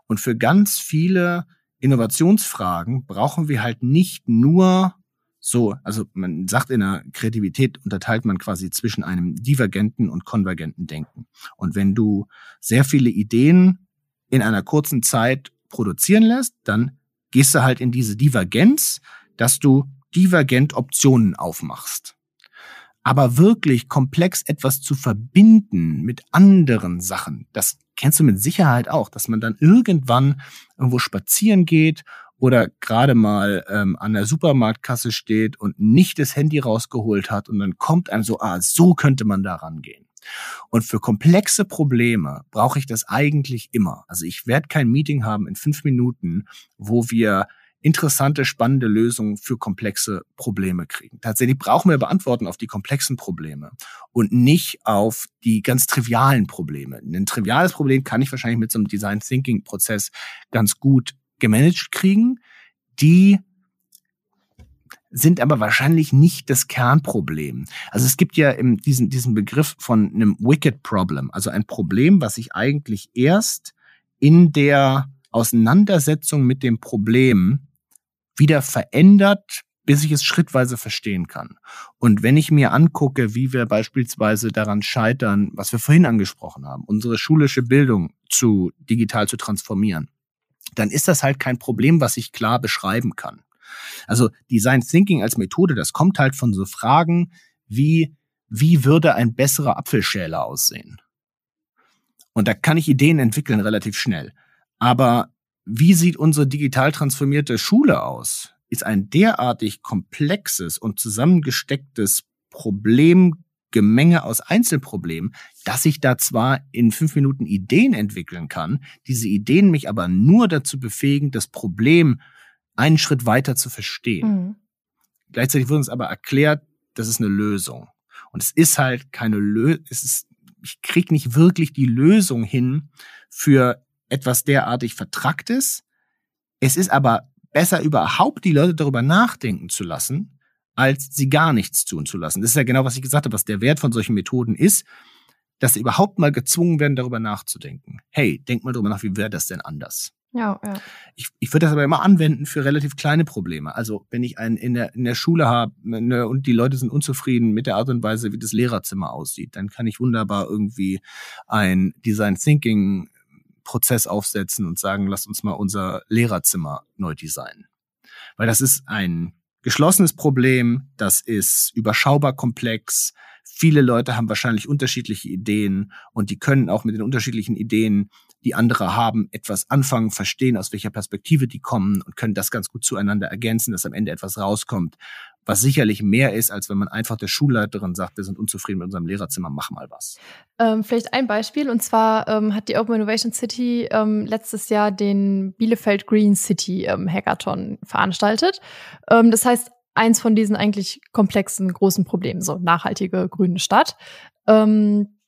Und für ganz viele Innovationsfragen brauchen wir halt nicht nur so, also man sagt in der Kreativität unterteilt man quasi zwischen einem divergenten und konvergenten Denken. Und wenn du sehr viele Ideen in einer kurzen Zeit produzieren lässt, dann gehst du halt in diese Divergenz, dass du divergent Optionen aufmachst. Aber wirklich komplex etwas zu verbinden mit anderen Sachen, das kennst du mit Sicherheit auch, dass man dann irgendwann irgendwo spazieren geht oder gerade mal ähm, an der Supermarktkasse steht und nicht das Handy rausgeholt hat und dann kommt einem so, ah, so könnte man da rangehen. Und für komplexe Probleme brauche ich das eigentlich immer. Also ich werde kein Meeting haben in fünf Minuten, wo wir interessante, spannende Lösungen für komplexe Probleme kriegen. Tatsächlich brauchen wir Beantworten auf die komplexen Probleme und nicht auf die ganz trivialen Probleme. Ein triviales Problem kann ich wahrscheinlich mit so einem Design Thinking Prozess ganz gut gemanagt kriegen. Die sind aber wahrscheinlich nicht das Kernproblem. Also es gibt ja diesen, diesen Begriff von einem Wicked Problem, also ein Problem, was sich eigentlich erst in der Auseinandersetzung mit dem Problem wieder verändert, bis ich es schrittweise verstehen kann. Und wenn ich mir angucke, wie wir beispielsweise daran scheitern, was wir vorhin angesprochen haben, unsere schulische Bildung zu digital zu transformieren, dann ist das halt kein Problem, was ich klar beschreiben kann. Also Design Thinking als Methode, das kommt halt von so Fragen wie, wie würde ein besserer Apfelschäler aussehen? Und da kann ich Ideen entwickeln relativ schnell. Aber wie sieht unsere digital transformierte Schule aus? Ist ein derartig komplexes und zusammengestecktes Problemgemenge aus Einzelproblemen, dass ich da zwar in fünf Minuten Ideen entwickeln kann, diese Ideen mich aber nur dazu befähigen, das Problem einen Schritt weiter zu verstehen. Mhm. Gleichzeitig wird uns aber erklärt, das ist eine Lösung. Und es ist halt keine Lösung, es ist, ich krieg nicht wirklich die Lösung hin für etwas derartig Vertracktes. Es ist aber besser überhaupt die Leute darüber nachdenken zu lassen, als sie gar nichts tun zu lassen. Das ist ja genau, was ich gesagt habe, was der Wert von solchen Methoden ist, dass sie überhaupt mal gezwungen werden, darüber nachzudenken. Hey, denk mal darüber nach, wie wäre das denn anders? Ja, ja. Ich, ich würde das aber immer anwenden für relativ kleine Probleme. Also wenn ich einen in der, in der Schule habe ne, und die Leute sind unzufrieden mit der Art und Weise, wie das Lehrerzimmer aussieht, dann kann ich wunderbar irgendwie ein Design Thinking Prozess aufsetzen und sagen, lasst uns mal unser Lehrerzimmer neu designen. Weil das ist ein geschlossenes Problem, das ist überschaubar komplex. Viele Leute haben wahrscheinlich unterschiedliche Ideen und die können auch mit den unterschiedlichen Ideen die andere haben, etwas anfangen, verstehen, aus welcher Perspektive die kommen und können das ganz gut zueinander ergänzen, dass am Ende etwas rauskommt, was sicherlich mehr ist, als wenn man einfach der Schulleiterin sagt, wir sind unzufrieden mit unserem Lehrerzimmer, mach mal was. Ähm, vielleicht ein Beispiel, und zwar ähm, hat die Open Innovation City ähm, letztes Jahr den Bielefeld Green City ähm, Hackathon veranstaltet. Ähm, das heißt, eins von diesen eigentlich komplexen großen Problemen, so nachhaltige grüne Stadt. Ähm,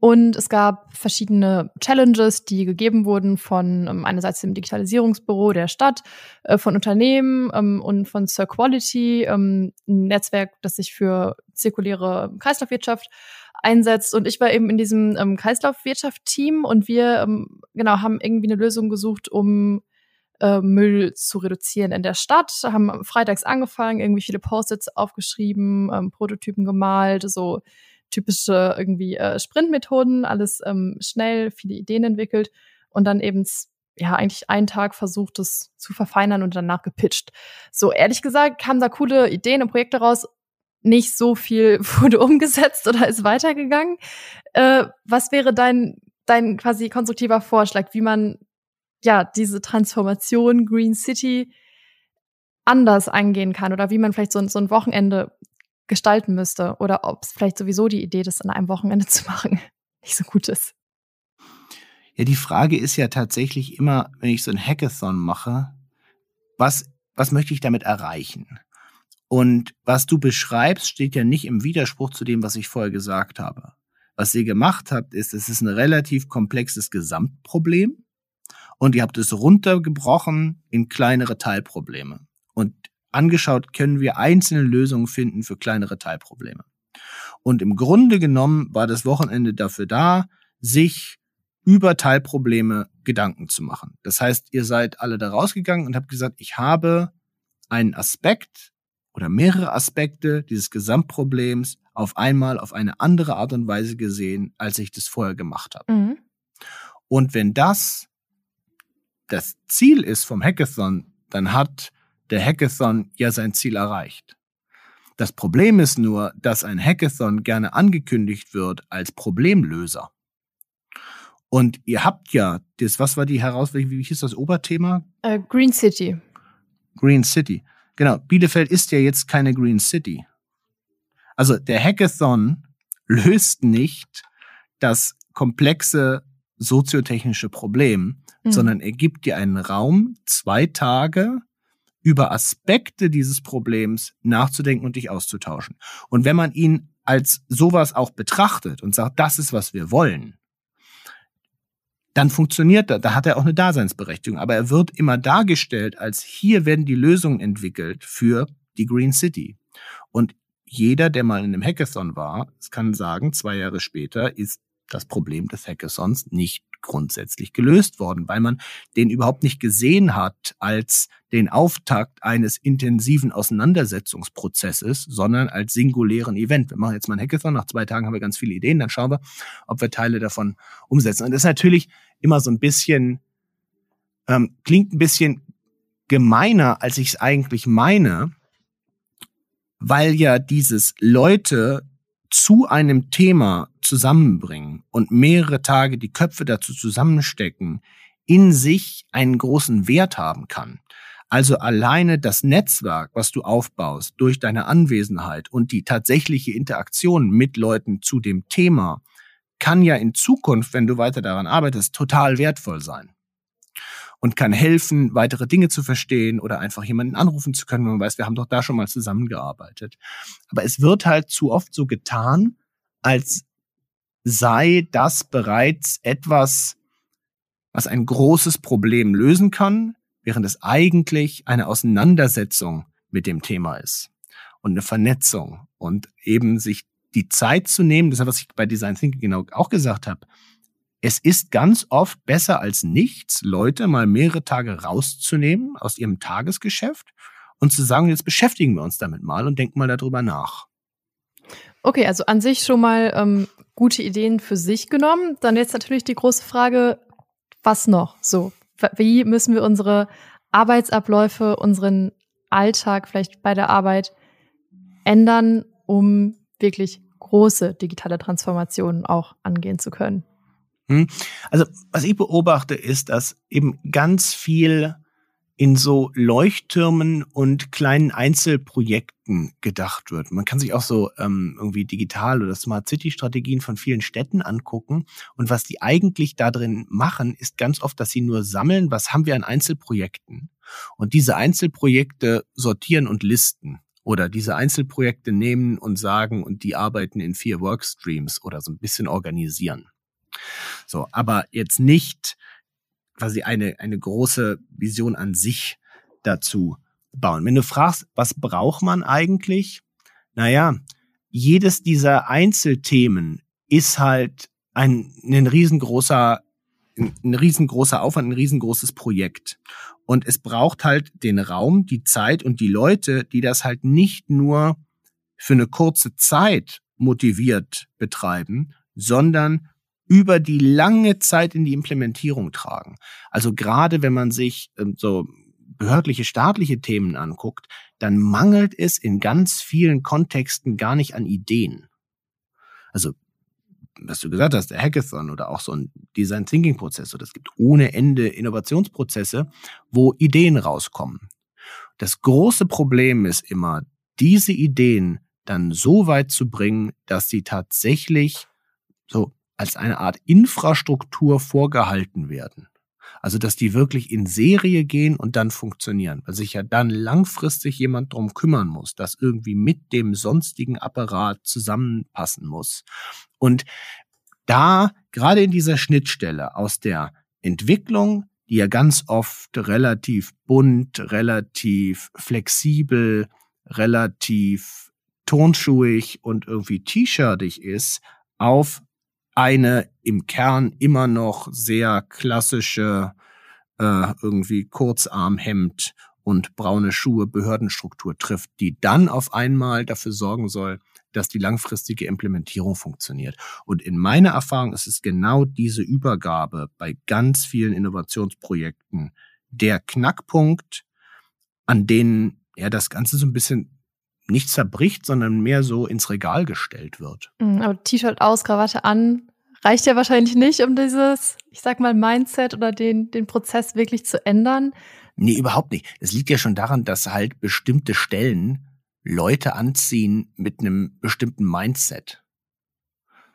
und es gab verschiedene Challenges, die gegeben wurden von ähm, einerseits dem Digitalisierungsbüro der Stadt, äh, von Unternehmen ähm, und von Sir Quality, ähm, ein Netzwerk, das sich für zirkuläre Kreislaufwirtschaft einsetzt. Und ich war eben in diesem ähm, Kreislaufwirtschaft-Team und wir ähm, genau haben irgendwie eine Lösung gesucht, um äh, Müll zu reduzieren in der Stadt. Haben freitags angefangen, irgendwie viele Post-its aufgeschrieben, ähm, Prototypen gemalt, so typische irgendwie äh, Sprintmethoden, alles ähm, schnell, viele Ideen entwickelt und dann eben ja eigentlich einen Tag versucht, es zu verfeinern und danach gepitcht. So ehrlich gesagt kamen da coole Ideen und Projekte raus. Nicht so viel *laughs* wurde umgesetzt oder ist weitergegangen. Äh, was wäre dein dein quasi konstruktiver Vorschlag, wie man ja, diese Transformation Green City anders angehen kann oder wie man vielleicht so, so ein Wochenende gestalten müsste oder ob es vielleicht sowieso die Idee, das an einem Wochenende *laughs* zu machen, nicht so gut ist. Ja, die Frage ist ja tatsächlich immer, wenn ich so ein Hackathon mache, was, was möchte ich damit erreichen? Und was du beschreibst, steht ja nicht im Widerspruch zu dem, was ich vorher gesagt habe. Was ihr gemacht habt, ist, es ist ein relativ komplexes Gesamtproblem und ihr habt es runtergebrochen in kleinere Teilprobleme. Und angeschaut können wir einzelne Lösungen finden für kleinere Teilprobleme. Und im Grunde genommen war das Wochenende dafür da, sich über Teilprobleme Gedanken zu machen. Das heißt, ihr seid alle da rausgegangen und habt gesagt, ich habe einen Aspekt oder mehrere Aspekte dieses Gesamtproblems auf einmal auf eine andere Art und Weise gesehen, als ich das vorher gemacht habe. Mhm. Und wenn das das Ziel ist vom Hackathon, dann hat der Hackathon ja sein Ziel erreicht. Das Problem ist nur, dass ein Hackathon gerne angekündigt wird als Problemlöser. Und ihr habt ja, das, was war die Herausforderung, wie hieß das Oberthema? Uh, Green City. Green City. Genau, Bielefeld ist ja jetzt keine Green City. Also der Hackathon löst nicht das komplexe soziotechnische Problem, mhm. sondern er gibt dir einen Raum, zwei Tage, über Aspekte dieses Problems nachzudenken und dich auszutauschen. Und wenn man ihn als sowas auch betrachtet und sagt, das ist, was wir wollen, dann funktioniert er, da hat er auch eine Daseinsberechtigung. Aber er wird immer dargestellt, als hier werden die Lösungen entwickelt für die Green City. Und jeder, der mal in einem Hackathon war, kann sagen, zwei Jahre später ist das Problem des Hackathons nicht grundsätzlich gelöst worden, weil man den überhaupt nicht gesehen hat als den Auftakt eines intensiven Auseinandersetzungsprozesses, sondern als singulären Event. Wir machen jetzt mal ein Hackathon, nach zwei Tagen haben wir ganz viele Ideen, dann schauen wir, ob wir Teile davon umsetzen. Und das ist natürlich immer so ein bisschen, ähm, klingt ein bisschen gemeiner, als ich es eigentlich meine, weil ja dieses Leute zu einem Thema zusammenbringen und mehrere Tage die Köpfe dazu zusammenstecken, in sich einen großen Wert haben kann. Also alleine das Netzwerk, was du aufbaust durch deine Anwesenheit und die tatsächliche Interaktion mit Leuten zu dem Thema, kann ja in Zukunft, wenn du weiter daran arbeitest, total wertvoll sein und kann helfen, weitere Dinge zu verstehen oder einfach jemanden anrufen zu können, wenn man weiß, wir haben doch da schon mal zusammengearbeitet. Aber es wird halt zu oft so getan, als sei das bereits etwas, was ein großes Problem lösen kann, während es eigentlich eine Auseinandersetzung mit dem Thema ist und eine Vernetzung und eben sich die Zeit zu nehmen, das ist, was ich bei Design Thinking genau auch gesagt habe, es ist ganz oft besser als nichts, Leute mal mehrere Tage rauszunehmen aus ihrem Tagesgeschäft und zu sagen, jetzt beschäftigen wir uns damit mal und denken mal darüber nach. Okay, also an sich schon mal ähm, gute Ideen für sich genommen. Dann jetzt natürlich die große Frage, was noch? So, wie müssen wir unsere Arbeitsabläufe, unseren Alltag vielleicht bei der Arbeit ändern, um wirklich große digitale Transformationen auch angehen zu können? Hm? Also, was ich beobachte, ist, dass eben ganz viel in so Leuchttürmen und kleinen Einzelprojekten gedacht wird. Man kann sich auch so ähm, irgendwie digital oder Smart City Strategien von vielen Städten angucken. Und was die eigentlich da drin machen, ist ganz oft, dass sie nur sammeln, was haben wir an Einzelprojekten. Und diese Einzelprojekte sortieren und listen. Oder diese Einzelprojekte nehmen und sagen, und die arbeiten in vier Workstreams oder so ein bisschen organisieren. So, aber jetzt nicht quasi eine, eine große Vision an sich dazu bauen. Wenn du fragst, was braucht man eigentlich? Naja, jedes dieser Einzelthemen ist halt ein, ein riesengroßer, ein riesengroßer Aufwand, ein riesengroßes Projekt. Und es braucht halt den Raum, die Zeit und die Leute, die das halt nicht nur für eine kurze Zeit motiviert betreiben, sondern über die lange Zeit in die Implementierung tragen. Also gerade wenn man sich ähm, so behördliche staatliche Themen anguckt, dann mangelt es in ganz vielen Kontexten gar nicht an Ideen. Also was du gesagt hast, der Hackathon oder auch so ein Design Thinking Prozess, oder es gibt ohne Ende Innovationsprozesse, wo Ideen rauskommen. Das große Problem ist immer, diese Ideen dann so weit zu bringen, dass sie tatsächlich so als eine Art Infrastruktur vorgehalten werden. Also, dass die wirklich in Serie gehen und dann funktionieren, weil sich ja dann langfristig jemand drum kümmern muss, das irgendwie mit dem sonstigen Apparat zusammenpassen muss. Und da, gerade in dieser Schnittstelle aus der Entwicklung, die ja ganz oft relativ bunt, relativ flexibel, relativ turnschuhig und irgendwie t-shirtig ist, auf eine im Kern immer noch sehr klassische äh, irgendwie Kurzarmhemd und braune Schuhe Behördenstruktur trifft, die dann auf einmal dafür sorgen soll, dass die langfristige Implementierung funktioniert. Und in meiner Erfahrung ist es genau diese Übergabe bei ganz vielen Innovationsprojekten der Knackpunkt, an denen ja das Ganze so ein bisschen nicht zerbricht, sondern mehr so ins Regal gestellt wird. Mhm, aber T-Shirt aus, Krawatte an, reicht ja wahrscheinlich nicht, um dieses, ich sag mal, Mindset oder den, den Prozess wirklich zu ändern. Nee, überhaupt nicht. Es liegt ja schon daran, dass halt bestimmte Stellen Leute anziehen mit einem bestimmten Mindset.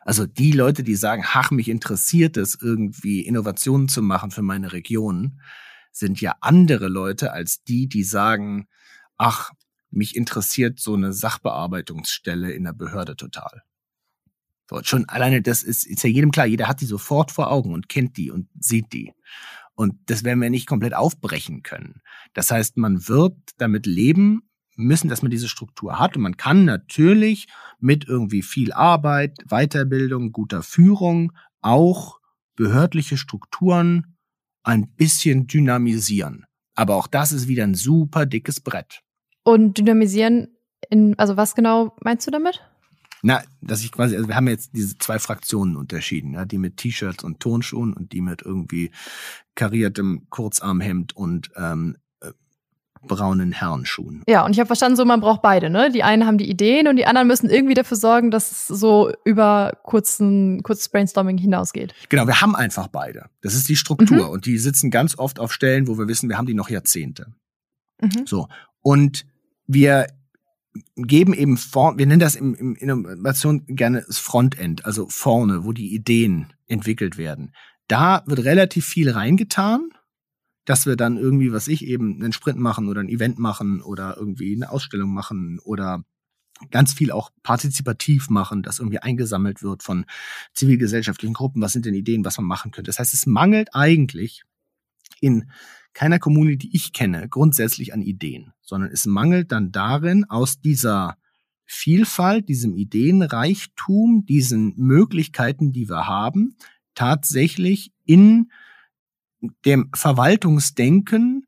Also die Leute, die sagen, ach, mich interessiert es, irgendwie Innovationen zu machen für meine Region, sind ja andere Leute als die, die sagen, ach, mich interessiert so eine Sachbearbeitungsstelle in der Behörde total. So, schon alleine das ist, ist ja jedem klar, jeder hat die sofort vor Augen und kennt die und sieht die. Und das werden wir nicht komplett aufbrechen können. Das heißt, man wird damit leben müssen, dass man diese Struktur hat. Und man kann natürlich mit irgendwie viel Arbeit, Weiterbildung, guter Führung auch behördliche Strukturen ein bisschen dynamisieren. Aber auch das ist wieder ein super dickes Brett. Und dynamisieren in, also was genau meinst du damit? Na, dass ich quasi, also wir haben jetzt diese zwei Fraktionen unterschieden, ja, die mit T-Shirts und Tonschuhen und die mit irgendwie kariertem Kurzarmhemd und ähm, äh, braunen Herrenschuhen. Ja, und ich habe verstanden, so man braucht beide, ne? Die einen haben die Ideen und die anderen müssen irgendwie dafür sorgen, dass es so über kurzen, kurzes Brainstorming hinausgeht. Genau, wir haben einfach beide. Das ist die Struktur. Mhm. Und die sitzen ganz oft auf Stellen, wo wir wissen, wir haben die noch Jahrzehnte. Mhm. So. Und wir geben eben vor, wir nennen das im, im Innovation gerne das Frontend, also vorne, wo die Ideen entwickelt werden. Da wird relativ viel reingetan, dass wir dann irgendwie, was ich eben, einen Sprint machen oder ein Event machen oder irgendwie eine Ausstellung machen oder ganz viel auch partizipativ machen, dass irgendwie eingesammelt wird von zivilgesellschaftlichen Gruppen, was sind denn Ideen, was man machen könnte. Das heißt, es mangelt eigentlich in keiner Kommune, die ich kenne, grundsätzlich an Ideen, sondern es mangelt dann darin, aus dieser Vielfalt, diesem Ideenreichtum, diesen Möglichkeiten, die wir haben, tatsächlich in dem Verwaltungsdenken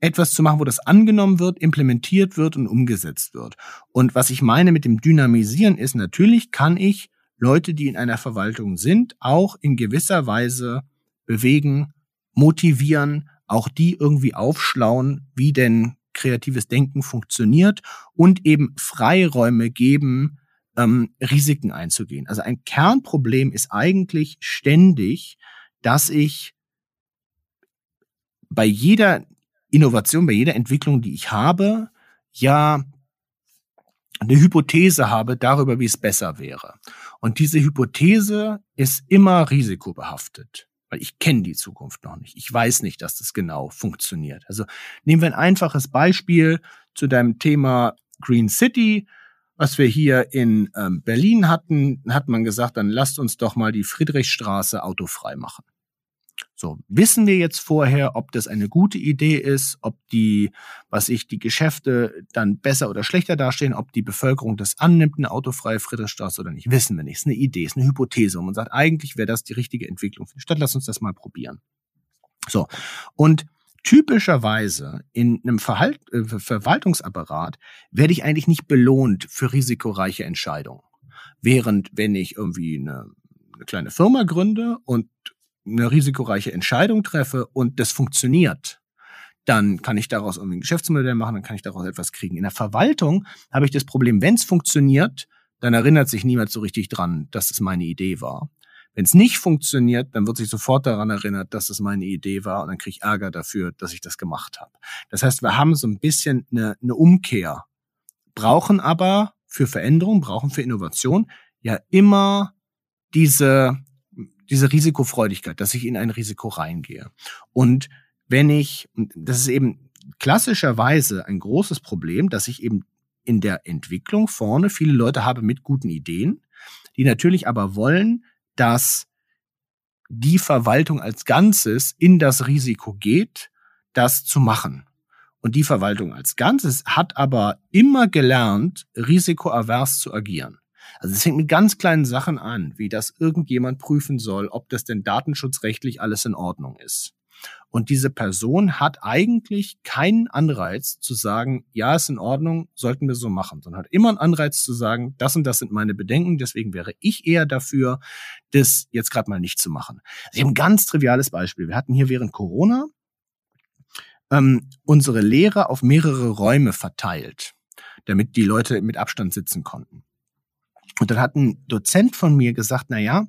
etwas zu machen, wo das angenommen wird, implementiert wird und umgesetzt wird. Und was ich meine mit dem Dynamisieren ist, natürlich kann ich Leute, die in einer Verwaltung sind, auch in gewisser Weise bewegen, motivieren, auch die irgendwie aufschlauen, wie denn kreatives Denken funktioniert und eben Freiräume geben, ähm, Risiken einzugehen. Also ein Kernproblem ist eigentlich ständig, dass ich bei jeder Innovation, bei jeder Entwicklung, die ich habe, ja eine Hypothese habe darüber, wie es besser wäre. Und diese Hypothese ist immer risikobehaftet weil ich kenne die Zukunft noch nicht. Ich weiß nicht, dass das genau funktioniert. Also nehmen wir ein einfaches Beispiel zu deinem Thema Green City, was wir hier in ähm, Berlin hatten, hat man gesagt, dann lasst uns doch mal die Friedrichstraße autofrei machen. So, wissen wir jetzt vorher, ob das eine gute Idee ist, ob die, was ich, die Geschäfte dann besser oder schlechter dastehen, ob die Bevölkerung das annimmt, eine autofreie Friedrichstraße oder nicht, wissen wir nicht. Ist eine Idee, ist eine Hypothese. Und man sagt, eigentlich wäre das die richtige Entwicklung für die Stadt. Lass uns das mal probieren. So. Und typischerweise in einem Verhalt, äh, Verwaltungsapparat werde ich eigentlich nicht belohnt für risikoreiche Entscheidungen. Während wenn ich irgendwie eine, eine kleine Firma gründe und eine risikoreiche Entscheidung treffe und das funktioniert, dann kann ich daraus irgendwie ein Geschäftsmodell machen, dann kann ich daraus etwas kriegen. In der Verwaltung habe ich das Problem, wenn es funktioniert, dann erinnert sich niemand so richtig dran, dass es meine Idee war. Wenn es nicht funktioniert, dann wird sich sofort daran erinnert, dass es meine Idee war und dann kriege ich Ärger dafür, dass ich das gemacht habe. Das heißt, wir haben so ein bisschen eine, eine Umkehr, brauchen aber für Veränderung, brauchen für Innovation ja immer diese, diese Risikofreudigkeit, dass ich in ein Risiko reingehe. Und wenn ich, das ist eben klassischerweise ein großes Problem, dass ich eben in der Entwicklung vorne viele Leute habe mit guten Ideen, die natürlich aber wollen, dass die Verwaltung als Ganzes in das Risiko geht, das zu machen. Und die Verwaltung als Ganzes hat aber immer gelernt, risikoavers zu agieren. Also es fängt mit ganz kleinen Sachen an, wie dass irgendjemand prüfen soll, ob das denn datenschutzrechtlich alles in Ordnung ist. Und diese Person hat eigentlich keinen Anreiz zu sagen, ja, ist in Ordnung, sollten wir so machen, sondern hat immer einen Anreiz zu sagen, das und das sind meine Bedenken, deswegen wäre ich eher dafür, das jetzt gerade mal nicht zu machen. Also ich habe ein ganz triviales Beispiel. Wir hatten hier während Corona ähm, unsere Lehrer auf mehrere Räume verteilt, damit die Leute mit Abstand sitzen konnten. Und dann hat ein Dozent von mir gesagt, na ja,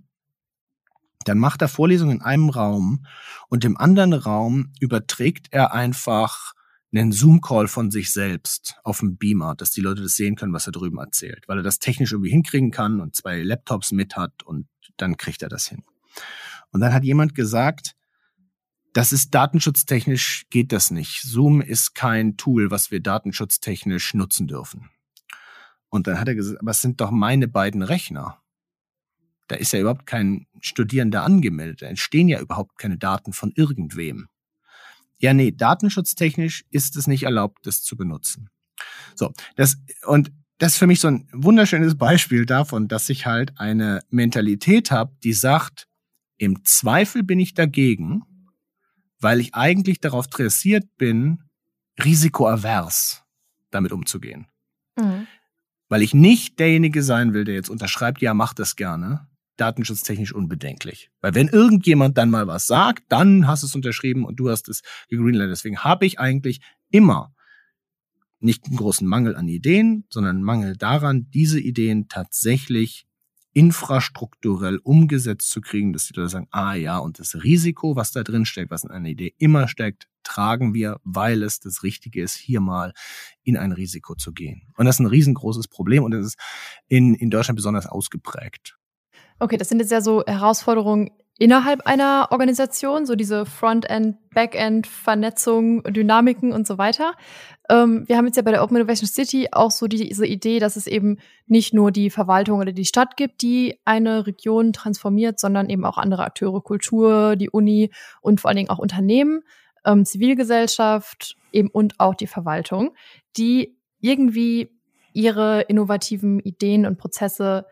dann macht er Vorlesungen in einem Raum und im anderen Raum überträgt er einfach einen Zoom-Call von sich selbst auf dem Beamer, dass die Leute das sehen können, was er drüben erzählt, weil er das technisch irgendwie hinkriegen kann und zwei Laptops mit hat und dann kriegt er das hin. Und dann hat jemand gesagt, das ist datenschutztechnisch geht das nicht. Zoom ist kein Tool, was wir datenschutztechnisch nutzen dürfen. Und dann hat er gesagt, aber es sind doch meine beiden Rechner. Da ist ja überhaupt kein Studierender angemeldet. Da entstehen ja überhaupt keine Daten von irgendwem. Ja, nee, datenschutztechnisch ist es nicht erlaubt, das zu benutzen. So, das, und das ist für mich so ein wunderschönes Beispiel davon, dass ich halt eine Mentalität habe, die sagt, im Zweifel bin ich dagegen, weil ich eigentlich darauf dressiert bin, risikoavers damit umzugehen. Mhm. Weil ich nicht derjenige sein will, der jetzt unterschreibt, ja, mach das gerne, datenschutztechnisch unbedenklich. Weil wenn irgendjemand dann mal was sagt, dann hast du es unterschrieben und du hast es gegreenlightet. Deswegen habe ich eigentlich immer nicht einen großen Mangel an Ideen, sondern einen Mangel daran, diese Ideen tatsächlich infrastrukturell umgesetzt zu kriegen, dass die Leute sagen, ah ja, und das Risiko, was da drin steckt, was in einer Idee immer steckt, tragen wir, weil es das Richtige ist, hier mal in ein Risiko zu gehen. Und das ist ein riesengroßes Problem und das ist in, in Deutschland besonders ausgeprägt. Okay, das sind jetzt ja so Herausforderungen innerhalb einer Organisation, so diese Frontend, Backend, Vernetzung, Dynamiken und so weiter. Ähm, wir haben jetzt ja bei der Open Innovation City auch so diese Idee, dass es eben nicht nur die Verwaltung oder die Stadt gibt, die eine Region transformiert, sondern eben auch andere Akteure, Kultur, die Uni und vor allen Dingen auch Unternehmen, ähm, Zivilgesellschaft eben und auch die Verwaltung, die irgendwie ihre innovativen Ideen und Prozesse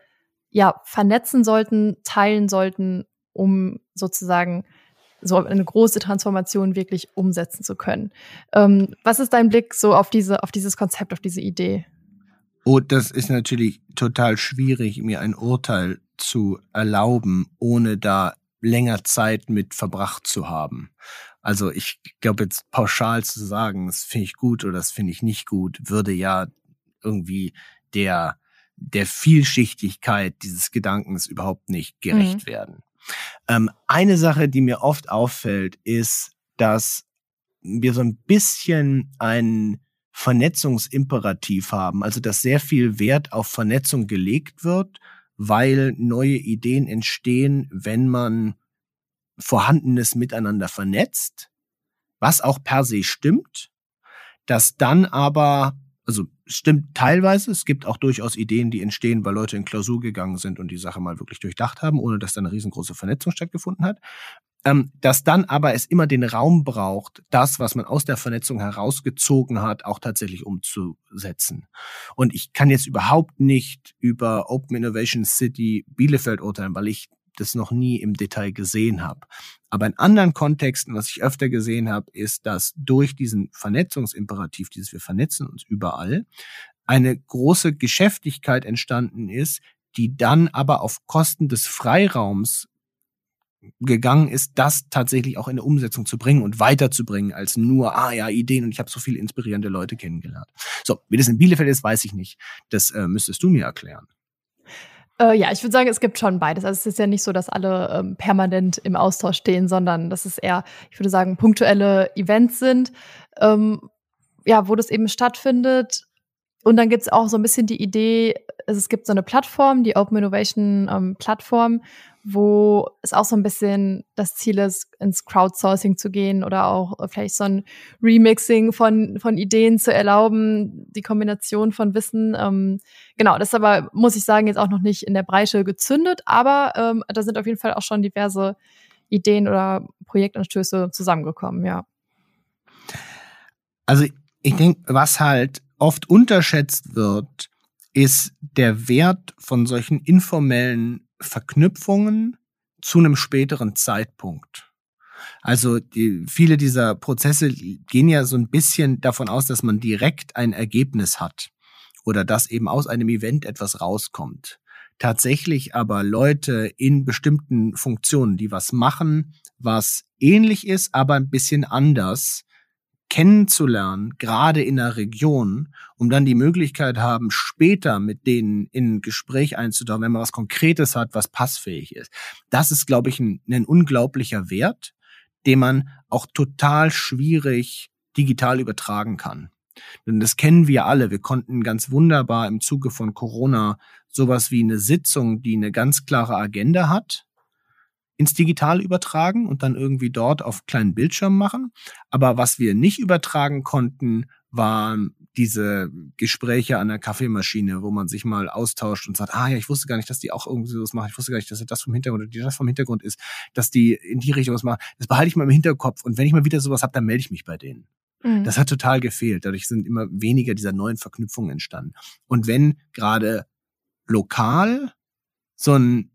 ja vernetzen sollten, teilen sollten, um sozusagen so eine große Transformation wirklich umsetzen zu können. Ähm, was ist dein Blick so auf diese, auf dieses Konzept, auf diese Idee? Oh, das ist natürlich total schwierig, mir ein Urteil zu erlauben, ohne da länger Zeit mit verbracht zu haben. Also ich glaube jetzt pauschal zu sagen, das finde ich gut oder das finde ich nicht gut, würde ja irgendwie der der Vielschichtigkeit dieses Gedankens überhaupt nicht gerecht mhm. werden. Ähm, eine Sache, die mir oft auffällt, ist, dass wir so ein bisschen einen Vernetzungsimperativ haben, also dass sehr viel Wert auf Vernetzung gelegt wird, weil neue Ideen entstehen, wenn man Vorhandenes miteinander vernetzt, was auch per se stimmt, dass dann aber also stimmt teilweise. Es gibt auch durchaus Ideen, die entstehen, weil Leute in Klausur gegangen sind und die Sache mal wirklich durchdacht haben, ohne dass da eine riesengroße Vernetzung stattgefunden hat. Ähm, dass dann aber es immer den Raum braucht, das, was man aus der Vernetzung herausgezogen hat, auch tatsächlich umzusetzen. Und ich kann jetzt überhaupt nicht über Open Innovation City Bielefeld urteilen, weil ich das noch nie im Detail gesehen habe. Aber in anderen Kontexten, was ich öfter gesehen habe, ist, dass durch diesen Vernetzungsimperativ, dieses wir vernetzen uns überall, eine große Geschäftigkeit entstanden ist, die dann aber auf Kosten des Freiraums gegangen ist, das tatsächlich auch in der Umsetzung zu bringen und weiterzubringen als nur, ah ja, Ideen und ich habe so viele inspirierende Leute kennengelernt. So, wie das in Bielefeld ist, weiß ich nicht. Das äh, müsstest du mir erklären. Äh, ja, ich würde sagen, es gibt schon beides. Also es ist ja nicht so, dass alle ähm, permanent im Austausch stehen, sondern dass es eher, ich würde sagen, punktuelle Events sind, ähm, ja, wo das eben stattfindet. Und dann gibt's auch so ein bisschen die Idee, es gibt so eine Plattform, die Open Innovation ähm, Plattform, wo es auch so ein bisschen das Ziel ist, ins Crowdsourcing zu gehen oder auch vielleicht so ein Remixing von, von Ideen zu erlauben, die Kombination von Wissen. Ähm, genau, das ist aber, muss ich sagen, jetzt auch noch nicht in der Breite gezündet, aber ähm, da sind auf jeden Fall auch schon diverse Ideen oder Projektanstöße zusammengekommen, ja. Also ich denke, was halt oft unterschätzt wird, ist der Wert von solchen informellen Verknüpfungen zu einem späteren Zeitpunkt. Also die, viele dieser Prozesse gehen ja so ein bisschen davon aus, dass man direkt ein Ergebnis hat oder dass eben aus einem Event etwas rauskommt. Tatsächlich aber Leute in bestimmten Funktionen, die was machen, was ähnlich ist, aber ein bisschen anders, kennenzulernen, gerade in der Region, um dann die Möglichkeit haben, später mit denen in ein Gespräch einzutauchen, wenn man was Konkretes hat, was passfähig ist. Das ist, glaube ich, ein, ein unglaublicher Wert, den man auch total schwierig digital übertragen kann. Denn das kennen wir alle. Wir konnten ganz wunderbar im Zuge von Corona sowas wie eine Sitzung, die eine ganz klare Agenda hat, ins Digital übertragen und dann irgendwie dort auf kleinen Bildschirm machen. Aber was wir nicht übertragen konnten, waren diese Gespräche an der Kaffeemaschine, wo man sich mal austauscht und sagt, ah ja, ich wusste gar nicht, dass die auch irgendwie sowas machen. Ich wusste gar nicht, dass das vom Hintergrund oder das vom Hintergrund ist, dass die in die Richtung was machen. Das behalte ich mal im Hinterkopf. Und wenn ich mal wieder sowas habe, dann melde ich mich bei denen. Mhm. Das hat total gefehlt. Dadurch sind immer weniger dieser neuen Verknüpfungen entstanden. Und wenn gerade lokal so ein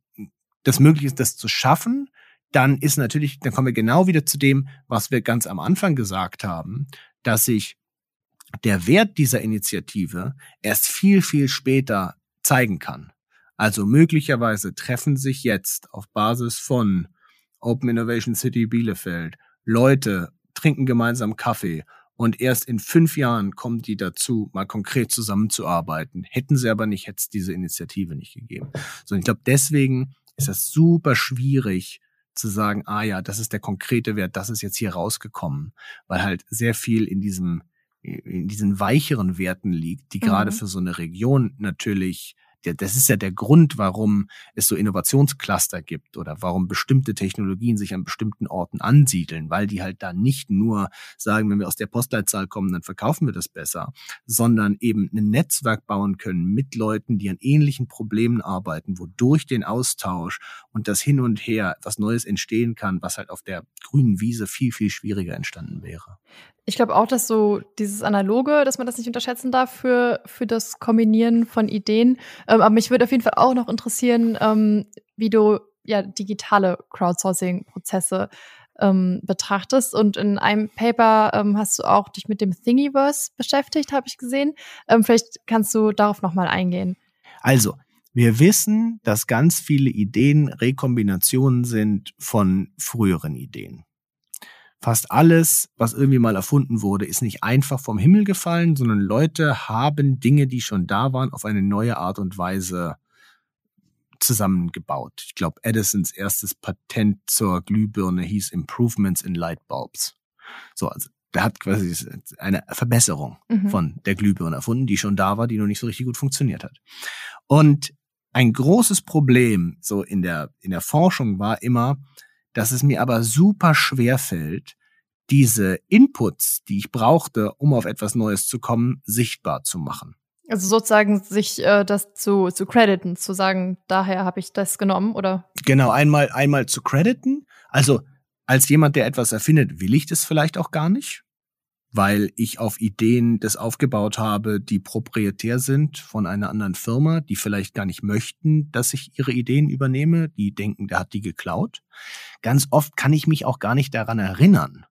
das möglich ist, das zu schaffen, dann ist natürlich, dann kommen wir genau wieder zu dem, was wir ganz am Anfang gesagt haben, dass sich der Wert dieser Initiative erst viel, viel später zeigen kann. Also möglicherweise treffen sich jetzt auf Basis von Open Innovation City Bielefeld Leute, trinken gemeinsam Kaffee und erst in fünf Jahren kommen die dazu, mal konkret zusammenzuarbeiten. Hätten sie aber nicht, hätte es diese Initiative nicht gegeben. So, ich glaube, deswegen ist das super schwierig zu sagen, ah ja, das ist der konkrete Wert, das ist jetzt hier rausgekommen, weil halt sehr viel in diesem in diesen weicheren Werten liegt, die mhm. gerade für so eine Region natürlich das ist ja der Grund, warum es so Innovationscluster gibt oder warum bestimmte Technologien sich an bestimmten Orten ansiedeln, weil die halt da nicht nur sagen, wenn wir aus der Postleitzahl kommen, dann verkaufen wir das besser, sondern eben ein Netzwerk bauen können mit Leuten, die an ähnlichen Problemen arbeiten, wodurch den Austausch und das Hin und Her etwas Neues entstehen kann, was halt auf der grünen Wiese viel, viel schwieriger entstanden wäre. Ich glaube auch, dass so dieses Analoge, dass man das nicht unterschätzen darf für, für das Kombinieren von Ideen. Ähm, aber mich würde auf jeden Fall auch noch interessieren, ähm, wie du ja digitale Crowdsourcing-Prozesse ähm, betrachtest. Und in einem Paper ähm, hast du auch dich mit dem Thingiverse beschäftigt, habe ich gesehen. Ähm, vielleicht kannst du darauf nochmal eingehen. Also, wir wissen, dass ganz viele Ideen Rekombinationen sind von früheren Ideen fast alles, was irgendwie mal erfunden wurde, ist nicht einfach vom Himmel gefallen, sondern Leute haben Dinge, die schon da waren, auf eine neue Art und Weise zusammengebaut. Ich glaube, Edisons erstes Patent zur Glühbirne hieß Improvements in Light Bulbs. So, also der hat quasi eine Verbesserung mhm. von der Glühbirne erfunden, die schon da war, die noch nicht so richtig gut funktioniert hat. Und ein großes Problem so in der in der Forschung war immer, dass es mir aber super schwer fällt, diese Inputs, die ich brauchte, um auf etwas Neues zu kommen, sichtbar zu machen. Also sozusagen sich äh, das zu, zu crediten, zu sagen, daher habe ich das genommen, oder? Genau, einmal, einmal zu crediten. Also als jemand, der etwas erfindet, will ich das vielleicht auch gar nicht weil ich auf Ideen das aufgebaut habe, die proprietär sind von einer anderen Firma, die vielleicht gar nicht möchten, dass ich ihre Ideen übernehme, die denken, der hat die geklaut. Ganz oft kann ich mich auch gar nicht daran erinnern.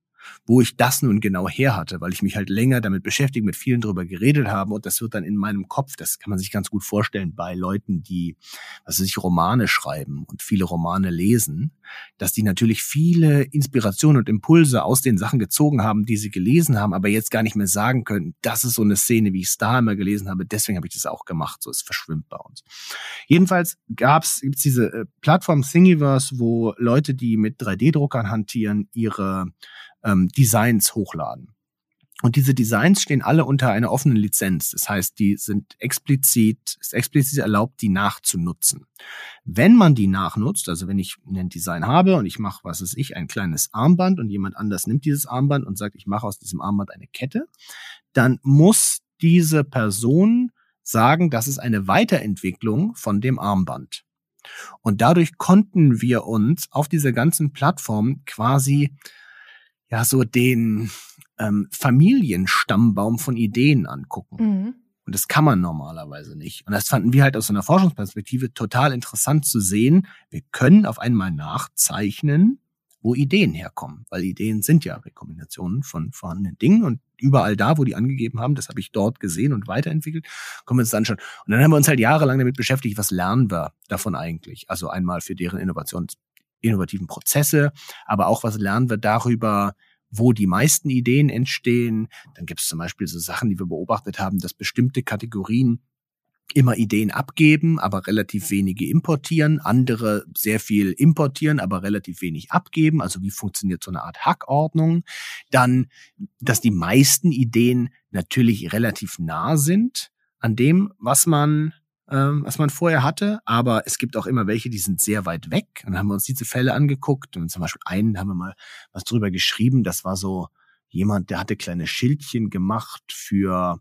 Wo ich das nun genau her hatte, weil ich mich halt länger damit beschäftigt, mit vielen drüber geredet habe. Und das wird dann in meinem Kopf, das kann man sich ganz gut vorstellen bei Leuten, die, also sich Romane schreiben und viele Romane lesen, dass die natürlich viele Inspirationen und Impulse aus den Sachen gezogen haben, die sie gelesen haben, aber jetzt gar nicht mehr sagen können, das ist so eine Szene, wie ich es da immer gelesen habe, deswegen habe ich das auch gemacht, so es verschwimmt bei uns. Jedenfalls gab's gibt's diese äh, Plattform Thingiverse, wo Leute, die mit 3D-Druckern hantieren, ihre ähm, Designs hochladen. Und diese Designs stehen alle unter einer offenen Lizenz. Das heißt, die sind explizit, ist explizit erlaubt, die nachzunutzen. Wenn man die nachnutzt, also wenn ich ein Design habe und ich mache, was weiß ich, ein kleines Armband und jemand anders nimmt dieses Armband und sagt, ich mache aus diesem Armband eine Kette, dann muss diese Person sagen, das ist eine Weiterentwicklung von dem Armband. Und dadurch konnten wir uns auf dieser ganzen Plattform quasi ja so den ähm, Familienstammbaum von Ideen angucken. Mhm. Und das kann man normalerweise nicht. Und das fanden wir halt aus einer Forschungsperspektive total interessant zu sehen. Wir können auf einmal nachzeichnen, wo Ideen herkommen. Weil Ideen sind ja Rekombinationen von vorhandenen Dingen und überall da, wo die angegeben haben, das habe ich dort gesehen und weiterentwickelt, können wir uns dann schon. Und dann haben wir uns halt jahrelang damit beschäftigt, was lernen wir davon eigentlich? Also einmal für deren Innovations, innovativen Prozesse, aber auch was lernen wir darüber, wo die meisten Ideen entstehen. Dann gibt es zum Beispiel so Sachen, die wir beobachtet haben, dass bestimmte Kategorien immer Ideen abgeben, aber relativ wenige importieren, andere sehr viel importieren, aber relativ wenig abgeben. Also wie funktioniert so eine Art Hackordnung? Dann, dass die meisten Ideen natürlich relativ nah sind an dem, was man ähm, was man vorher hatte, aber es gibt auch immer welche, die sind sehr weit weg. Und dann haben wir uns diese Fälle angeguckt und zum Beispiel einen haben wir mal was drüber geschrieben. Das war so jemand, der hatte kleine Schildchen gemacht für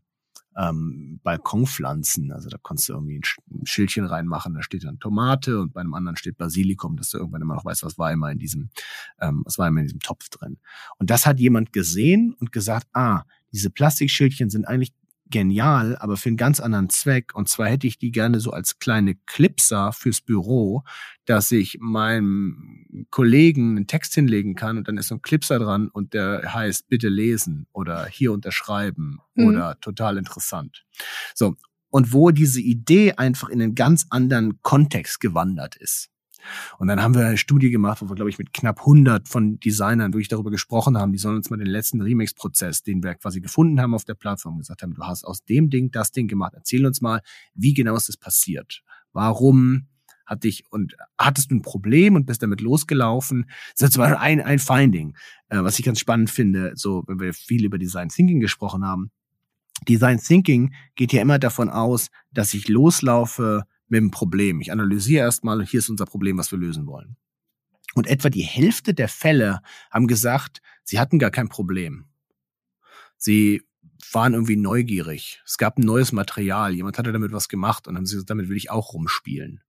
ähm, Balkonpflanzen. Also da konntest du irgendwie ein Schildchen reinmachen, da steht dann Tomate und bei einem anderen steht Basilikum, dass du irgendwann immer noch weißt, was war immer in diesem, ähm, was war immer in diesem Topf drin. Und das hat jemand gesehen und gesagt, ah, diese Plastikschildchen sind eigentlich genial, aber für einen ganz anderen Zweck. Und zwar hätte ich die gerne so als kleine Clipser fürs Büro, dass ich meinem Kollegen einen Text hinlegen kann und dann ist so ein Clipser dran und der heißt bitte lesen oder hier unterschreiben mhm. oder total interessant. So. Und wo diese Idee einfach in einen ganz anderen Kontext gewandert ist. Und dann haben wir eine Studie gemacht, wo wir, glaube ich, mit knapp 100 von Designern wirklich darüber gesprochen haben. Die sollen uns mal den letzten Remix-Prozess, den wir quasi gefunden haben auf der Plattform, gesagt haben, du hast aus dem Ding das Ding gemacht. Erzähl uns mal, wie genau ist das passiert? Warum hat dich und hattest du ein Problem und bist damit losgelaufen? Das ist zum Beispiel ein, ein Finding, äh, was ich ganz spannend finde, so, wenn wir viel über Design Thinking gesprochen haben. Design Thinking geht ja immer davon aus, dass ich loslaufe mit dem Problem. Ich analysiere erstmal, hier ist unser Problem, was wir lösen wollen. Und etwa die Hälfte der Fälle haben gesagt, sie hatten gar kein Problem. Sie waren irgendwie neugierig. Es gab ein neues Material, jemand hatte damit was gemacht und haben sie gesagt, damit will ich auch rumspielen.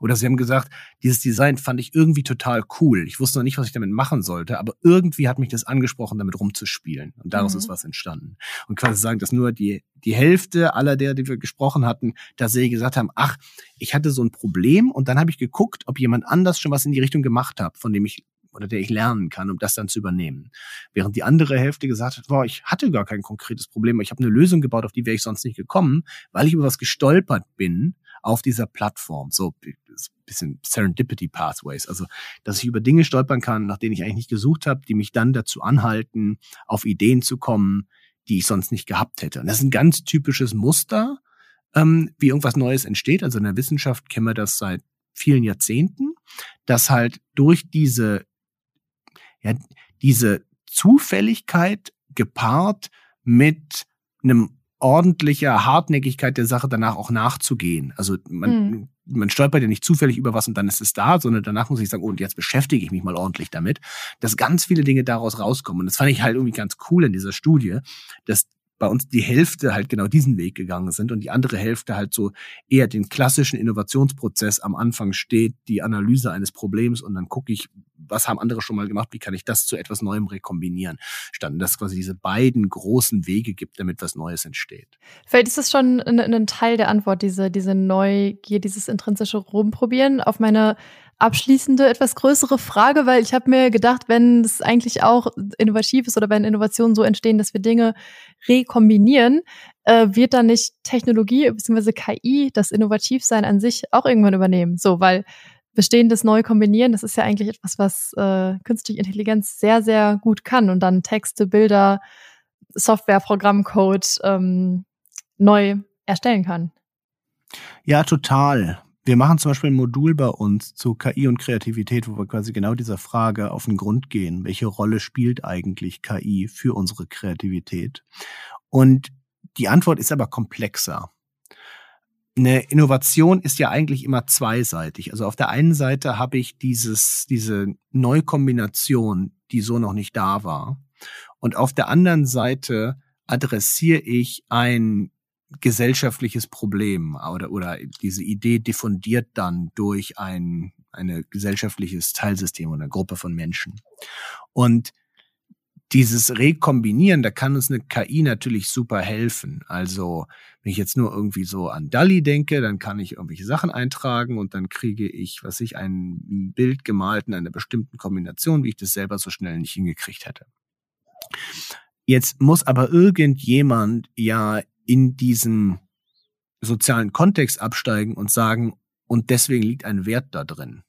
Oder sie haben gesagt, dieses Design fand ich irgendwie total cool. Ich wusste noch nicht, was ich damit machen sollte, aber irgendwie hat mich das angesprochen, damit rumzuspielen. Und daraus mhm. ist was entstanden. Und quasi sagen, dass nur die, die Hälfte aller der, die wir gesprochen hatten, dass sie gesagt haben, ach, ich hatte so ein Problem und dann habe ich geguckt, ob jemand anders schon was in die Richtung gemacht hat, von dem ich oder der ich lernen kann, um das dann zu übernehmen. Während die andere Hälfte gesagt hat, boah, ich hatte gar kein konkretes Problem, ich habe eine Lösung gebaut, auf die wäre ich sonst nicht gekommen, weil ich über was gestolpert bin, auf dieser Plattform. So bisschen Serendipity Pathways. Also, dass ich über Dinge stolpern kann, nach denen ich eigentlich nicht gesucht habe, die mich dann dazu anhalten, auf Ideen zu kommen, die ich sonst nicht gehabt hätte. Und das ist ein ganz typisches Muster, ähm, wie irgendwas Neues entsteht. Also in der Wissenschaft kennen wir das seit vielen Jahrzehnten, dass halt durch diese, ja, diese Zufälligkeit gepaart mit einem ordentlicher Hartnäckigkeit der Sache danach auch nachzugehen. Also man, mhm. man stolpert ja nicht zufällig über was und dann ist es da, sondern danach muss ich sagen, oh, und jetzt beschäftige ich mich mal ordentlich damit, dass ganz viele Dinge daraus rauskommen. Und das fand ich halt irgendwie ganz cool in dieser Studie, dass bei uns die Hälfte halt genau diesen Weg gegangen sind und die andere Hälfte halt so eher den klassischen Innovationsprozess am Anfang steht, die Analyse eines Problems und dann gucke ich, was haben andere schon mal gemacht, wie kann ich das zu etwas Neuem rekombinieren, standen, dass es quasi diese beiden großen Wege gibt, damit was Neues entsteht. Vielleicht ist das schon ein, ein Teil der Antwort, diese, diese Neugier, dieses intrinsische Rumprobieren. Auf meine abschließende, etwas größere Frage, weil ich habe mir gedacht, wenn es eigentlich auch innovativ ist oder wenn Innovationen so entstehen, dass wir Dinge rekombinieren, äh, wird dann nicht Technologie bzw. KI das Innovativsein an sich auch irgendwann übernehmen? So, weil Bestehendes neu kombinieren, das ist ja eigentlich etwas, was äh, künstliche Intelligenz sehr, sehr gut kann und dann Texte, Bilder, Software, Programmcode ähm, neu erstellen kann. Ja, total. Wir machen zum Beispiel ein Modul bei uns zu KI und Kreativität, wo wir quasi genau dieser Frage auf den Grund gehen. Welche Rolle spielt eigentlich KI für unsere Kreativität? Und die Antwort ist aber komplexer. Eine Innovation ist ja eigentlich immer zweiseitig. Also auf der einen Seite habe ich dieses, diese Neukombination, die so noch nicht da war. Und auf der anderen Seite adressiere ich ein gesellschaftliches Problem oder, oder diese Idee diffundiert dann durch ein eine gesellschaftliches Teilsystem oder eine Gruppe von Menschen. Und dieses Rekombinieren, da kann uns eine KI natürlich super helfen. Also, wenn ich jetzt nur irgendwie so an DALI denke, dann kann ich irgendwelche Sachen eintragen und dann kriege ich, was ich, ein Bild gemalt in einer bestimmten Kombination, wie ich das selber so schnell nicht hingekriegt hätte. Jetzt muss aber irgendjemand ja in diesen sozialen Kontext absteigen und sagen, und deswegen liegt ein Wert da drin.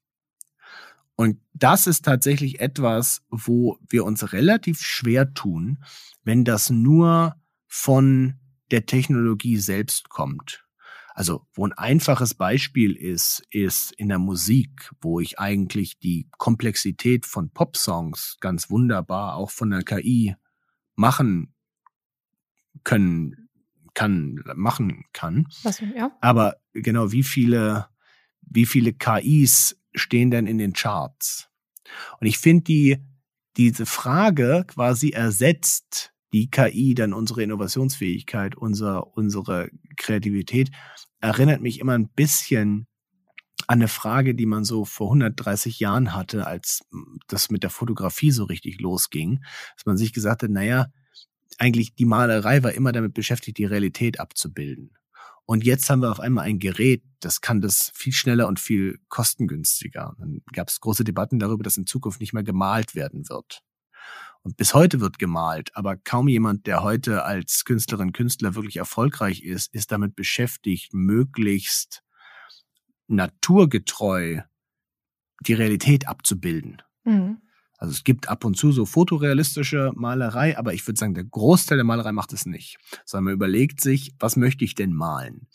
Und das ist tatsächlich etwas, wo wir uns relativ schwer tun, wenn das nur von der Technologie selbst kommt. Also, wo ein einfaches Beispiel ist, ist in der Musik, wo ich eigentlich die Komplexität von Popsongs ganz wunderbar auch von der KI machen können kann, machen kann. Was, ja. Aber genau, wie viele, wie viele KIs stehen denn in den Charts? Und ich finde die, diese Frage quasi ersetzt die KI dann unsere Innovationsfähigkeit, unser, unsere Kreativität, erinnert mich immer ein bisschen an eine Frage, die man so vor 130 Jahren hatte, als das mit der Fotografie so richtig losging, dass man sich gesagt hat, naja, eigentlich die Malerei war immer damit beschäftigt, die Realität abzubilden. Und jetzt haben wir auf einmal ein Gerät, das kann das viel schneller und viel kostengünstiger. Dann gab es große Debatten darüber, dass in Zukunft nicht mehr gemalt werden wird. Und bis heute wird gemalt, aber kaum jemand, der heute als Künstlerin, Künstler wirklich erfolgreich ist, ist damit beschäftigt, möglichst naturgetreu die Realität abzubilden. Mhm. Also es gibt ab und zu so fotorealistische Malerei, aber ich würde sagen, der Großteil der Malerei macht es nicht. Sondern man überlegt sich, was möchte ich denn malen?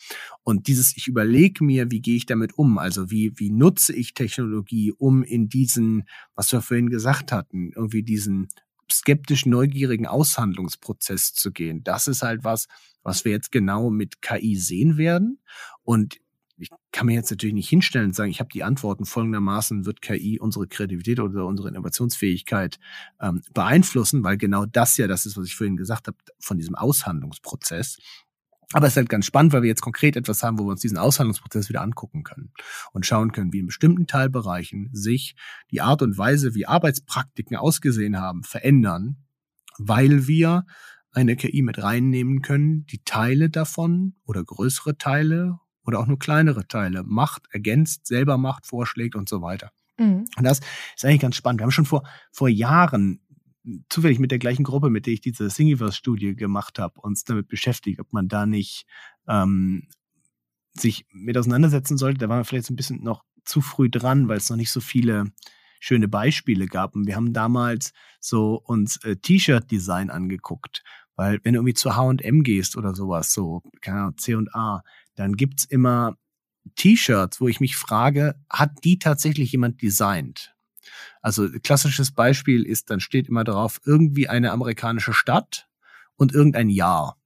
Und dieses, ich überlege mir, wie gehe ich damit um? Also wie, wie nutze ich Technologie, um in diesen, was wir vorhin gesagt hatten, irgendwie diesen skeptisch neugierigen Aushandlungsprozess zu gehen. Das ist halt was, was wir jetzt genau mit KI sehen werden. Und ich kann mir jetzt natürlich nicht hinstellen und sagen, ich habe die Antworten folgendermaßen, wird KI unsere Kreativität oder unsere Innovationsfähigkeit ähm, beeinflussen, weil genau das ja das ist, was ich vorhin gesagt habe, von diesem Aushandlungsprozess. Aber es ist halt ganz spannend, weil wir jetzt konkret etwas haben, wo wir uns diesen Aushandlungsprozess wieder angucken können und schauen können, wie in bestimmten Teilbereichen sich die Art und Weise, wie Arbeitspraktiken ausgesehen haben, verändern, weil wir eine KI mit reinnehmen können, die Teile davon oder größere Teile oder auch nur kleinere Teile macht, ergänzt, selber macht, vorschlägt und so weiter. Mhm. Und das ist eigentlich ganz spannend. Wir haben schon vor, vor Jahren zufällig mit der gleichen Gruppe, mit der ich diese Thingiverse-Studie gemacht habe, uns damit beschäftigt, ob man da nicht ähm, sich mit auseinandersetzen sollte. Da waren wir vielleicht ein bisschen noch zu früh dran, weil es noch nicht so viele schöne Beispiele gab. Und wir haben damals so uns äh, T-Shirt-Design angeguckt. Weil wenn du irgendwie zu H&M gehst oder sowas, so, keine Ahnung, C&A, dann gibt's immer T-Shirts, wo ich mich frage, hat die tatsächlich jemand designt? Also klassisches Beispiel ist, dann steht immer drauf, irgendwie eine amerikanische Stadt und irgendein Jahr.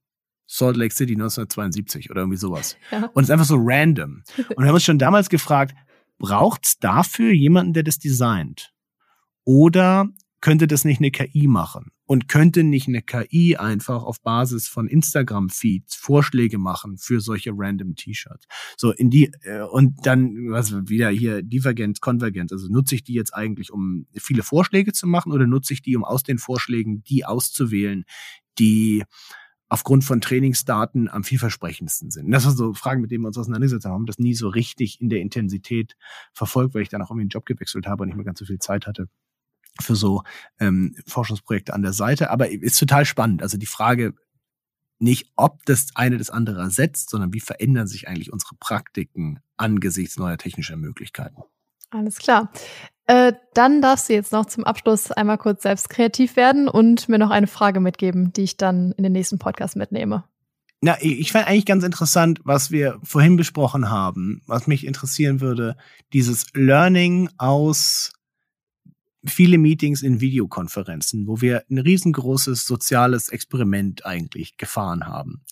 Salt Lake City 1972 oder irgendwie sowas. *laughs* Ja. Und es ist einfach so random. Und wir haben uns schon damals gefragt, braucht's dafür jemanden, der das designt? Oder könnte das nicht eine KI machen? Und könnte nicht eine KI einfach auf Basis von Instagram-Feeds Vorschläge machen für solche random T-Shirts? So in die, äh, und dann, was wieder hier, Divergenz, Konvergenz. Also nutze ich die jetzt eigentlich, um viele Vorschläge zu machen oder nutze ich die, um aus den Vorschlägen die auszuwählen, die aufgrund von Trainingsdaten am vielversprechendsten sind. das waren so Fragen, mit denen wir uns auseinandergesetzt haben, das nie so richtig in der Intensität verfolgt, weil ich dann auch irgendwie einen Job gewechselt habe und nicht mehr ganz so viel Zeit hatte für so ähm, Forschungsprojekte an der Seite. Aber ist total spannend. Also die Frage nicht, ob das eine das andere ersetzt, sondern wie verändern sich eigentlich unsere Praktiken angesichts neuer technischer Möglichkeiten. Alles klar. Äh, dann darfst du jetzt noch zum Abschluss einmal kurz selbst kreativ werden und mir noch eine Frage mitgeben, die ich dann in den nächsten Podcast mitnehme. Na, ich fand eigentlich ganz interessant, was wir vorhin besprochen haben. Was mich interessieren würde, dieses Learning aus viele Meetings in Videokonferenzen, wo wir ein riesengroßes soziales Experiment eigentlich gefahren haben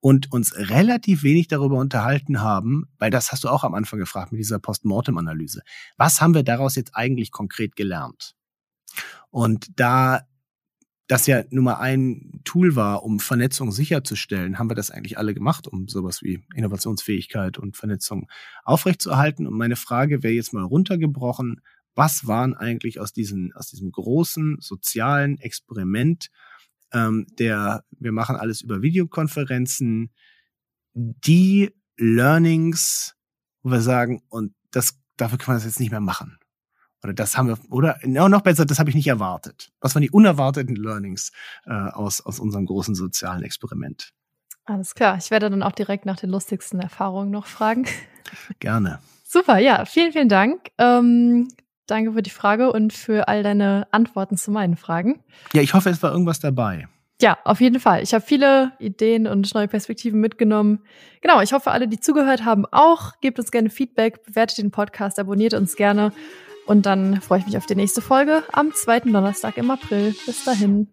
und uns relativ wenig darüber unterhalten haben, weil das hast du auch am Anfang gefragt mit dieser Postmortem-Analyse. Was haben wir daraus jetzt eigentlich konkret gelernt? Und da das ja nun mal ein Tool war, um Vernetzung sicherzustellen, haben wir das eigentlich alle gemacht, um sowas wie Innovationsfähigkeit und Vernetzung aufrechtzuerhalten. Und meine Frage wäre jetzt mal runtergebrochen, was waren eigentlich aus, diesen, aus diesem großen sozialen Experiment, ähm, der wir machen alles über Videokonferenzen, die Learnings, wo wir sagen, und das, dafür können wir das jetzt nicht mehr machen. Oder das haben wir, oder noch besser, das habe ich nicht erwartet. Was waren die unerwarteten Learnings äh, aus, aus unserem großen sozialen Experiment? Alles klar. Ich werde dann auch direkt nach den lustigsten Erfahrungen noch fragen. Gerne. *laughs* Super, ja, vielen, vielen Dank. Ähm, Danke für die Frage und für all deine Antworten zu meinen Fragen. Ja, ich hoffe, es war irgendwas dabei. Ja, auf jeden Fall. Ich habe viele Ideen und neue Perspektiven mitgenommen. Genau, ich hoffe, alle, die zugehört haben, auch. Gebt uns gerne Feedback, bewertet den Podcast, abonniert uns gerne. Und dann freue ich mich auf die nächste Folge am zweiten Donnerstag im April. Bis dahin.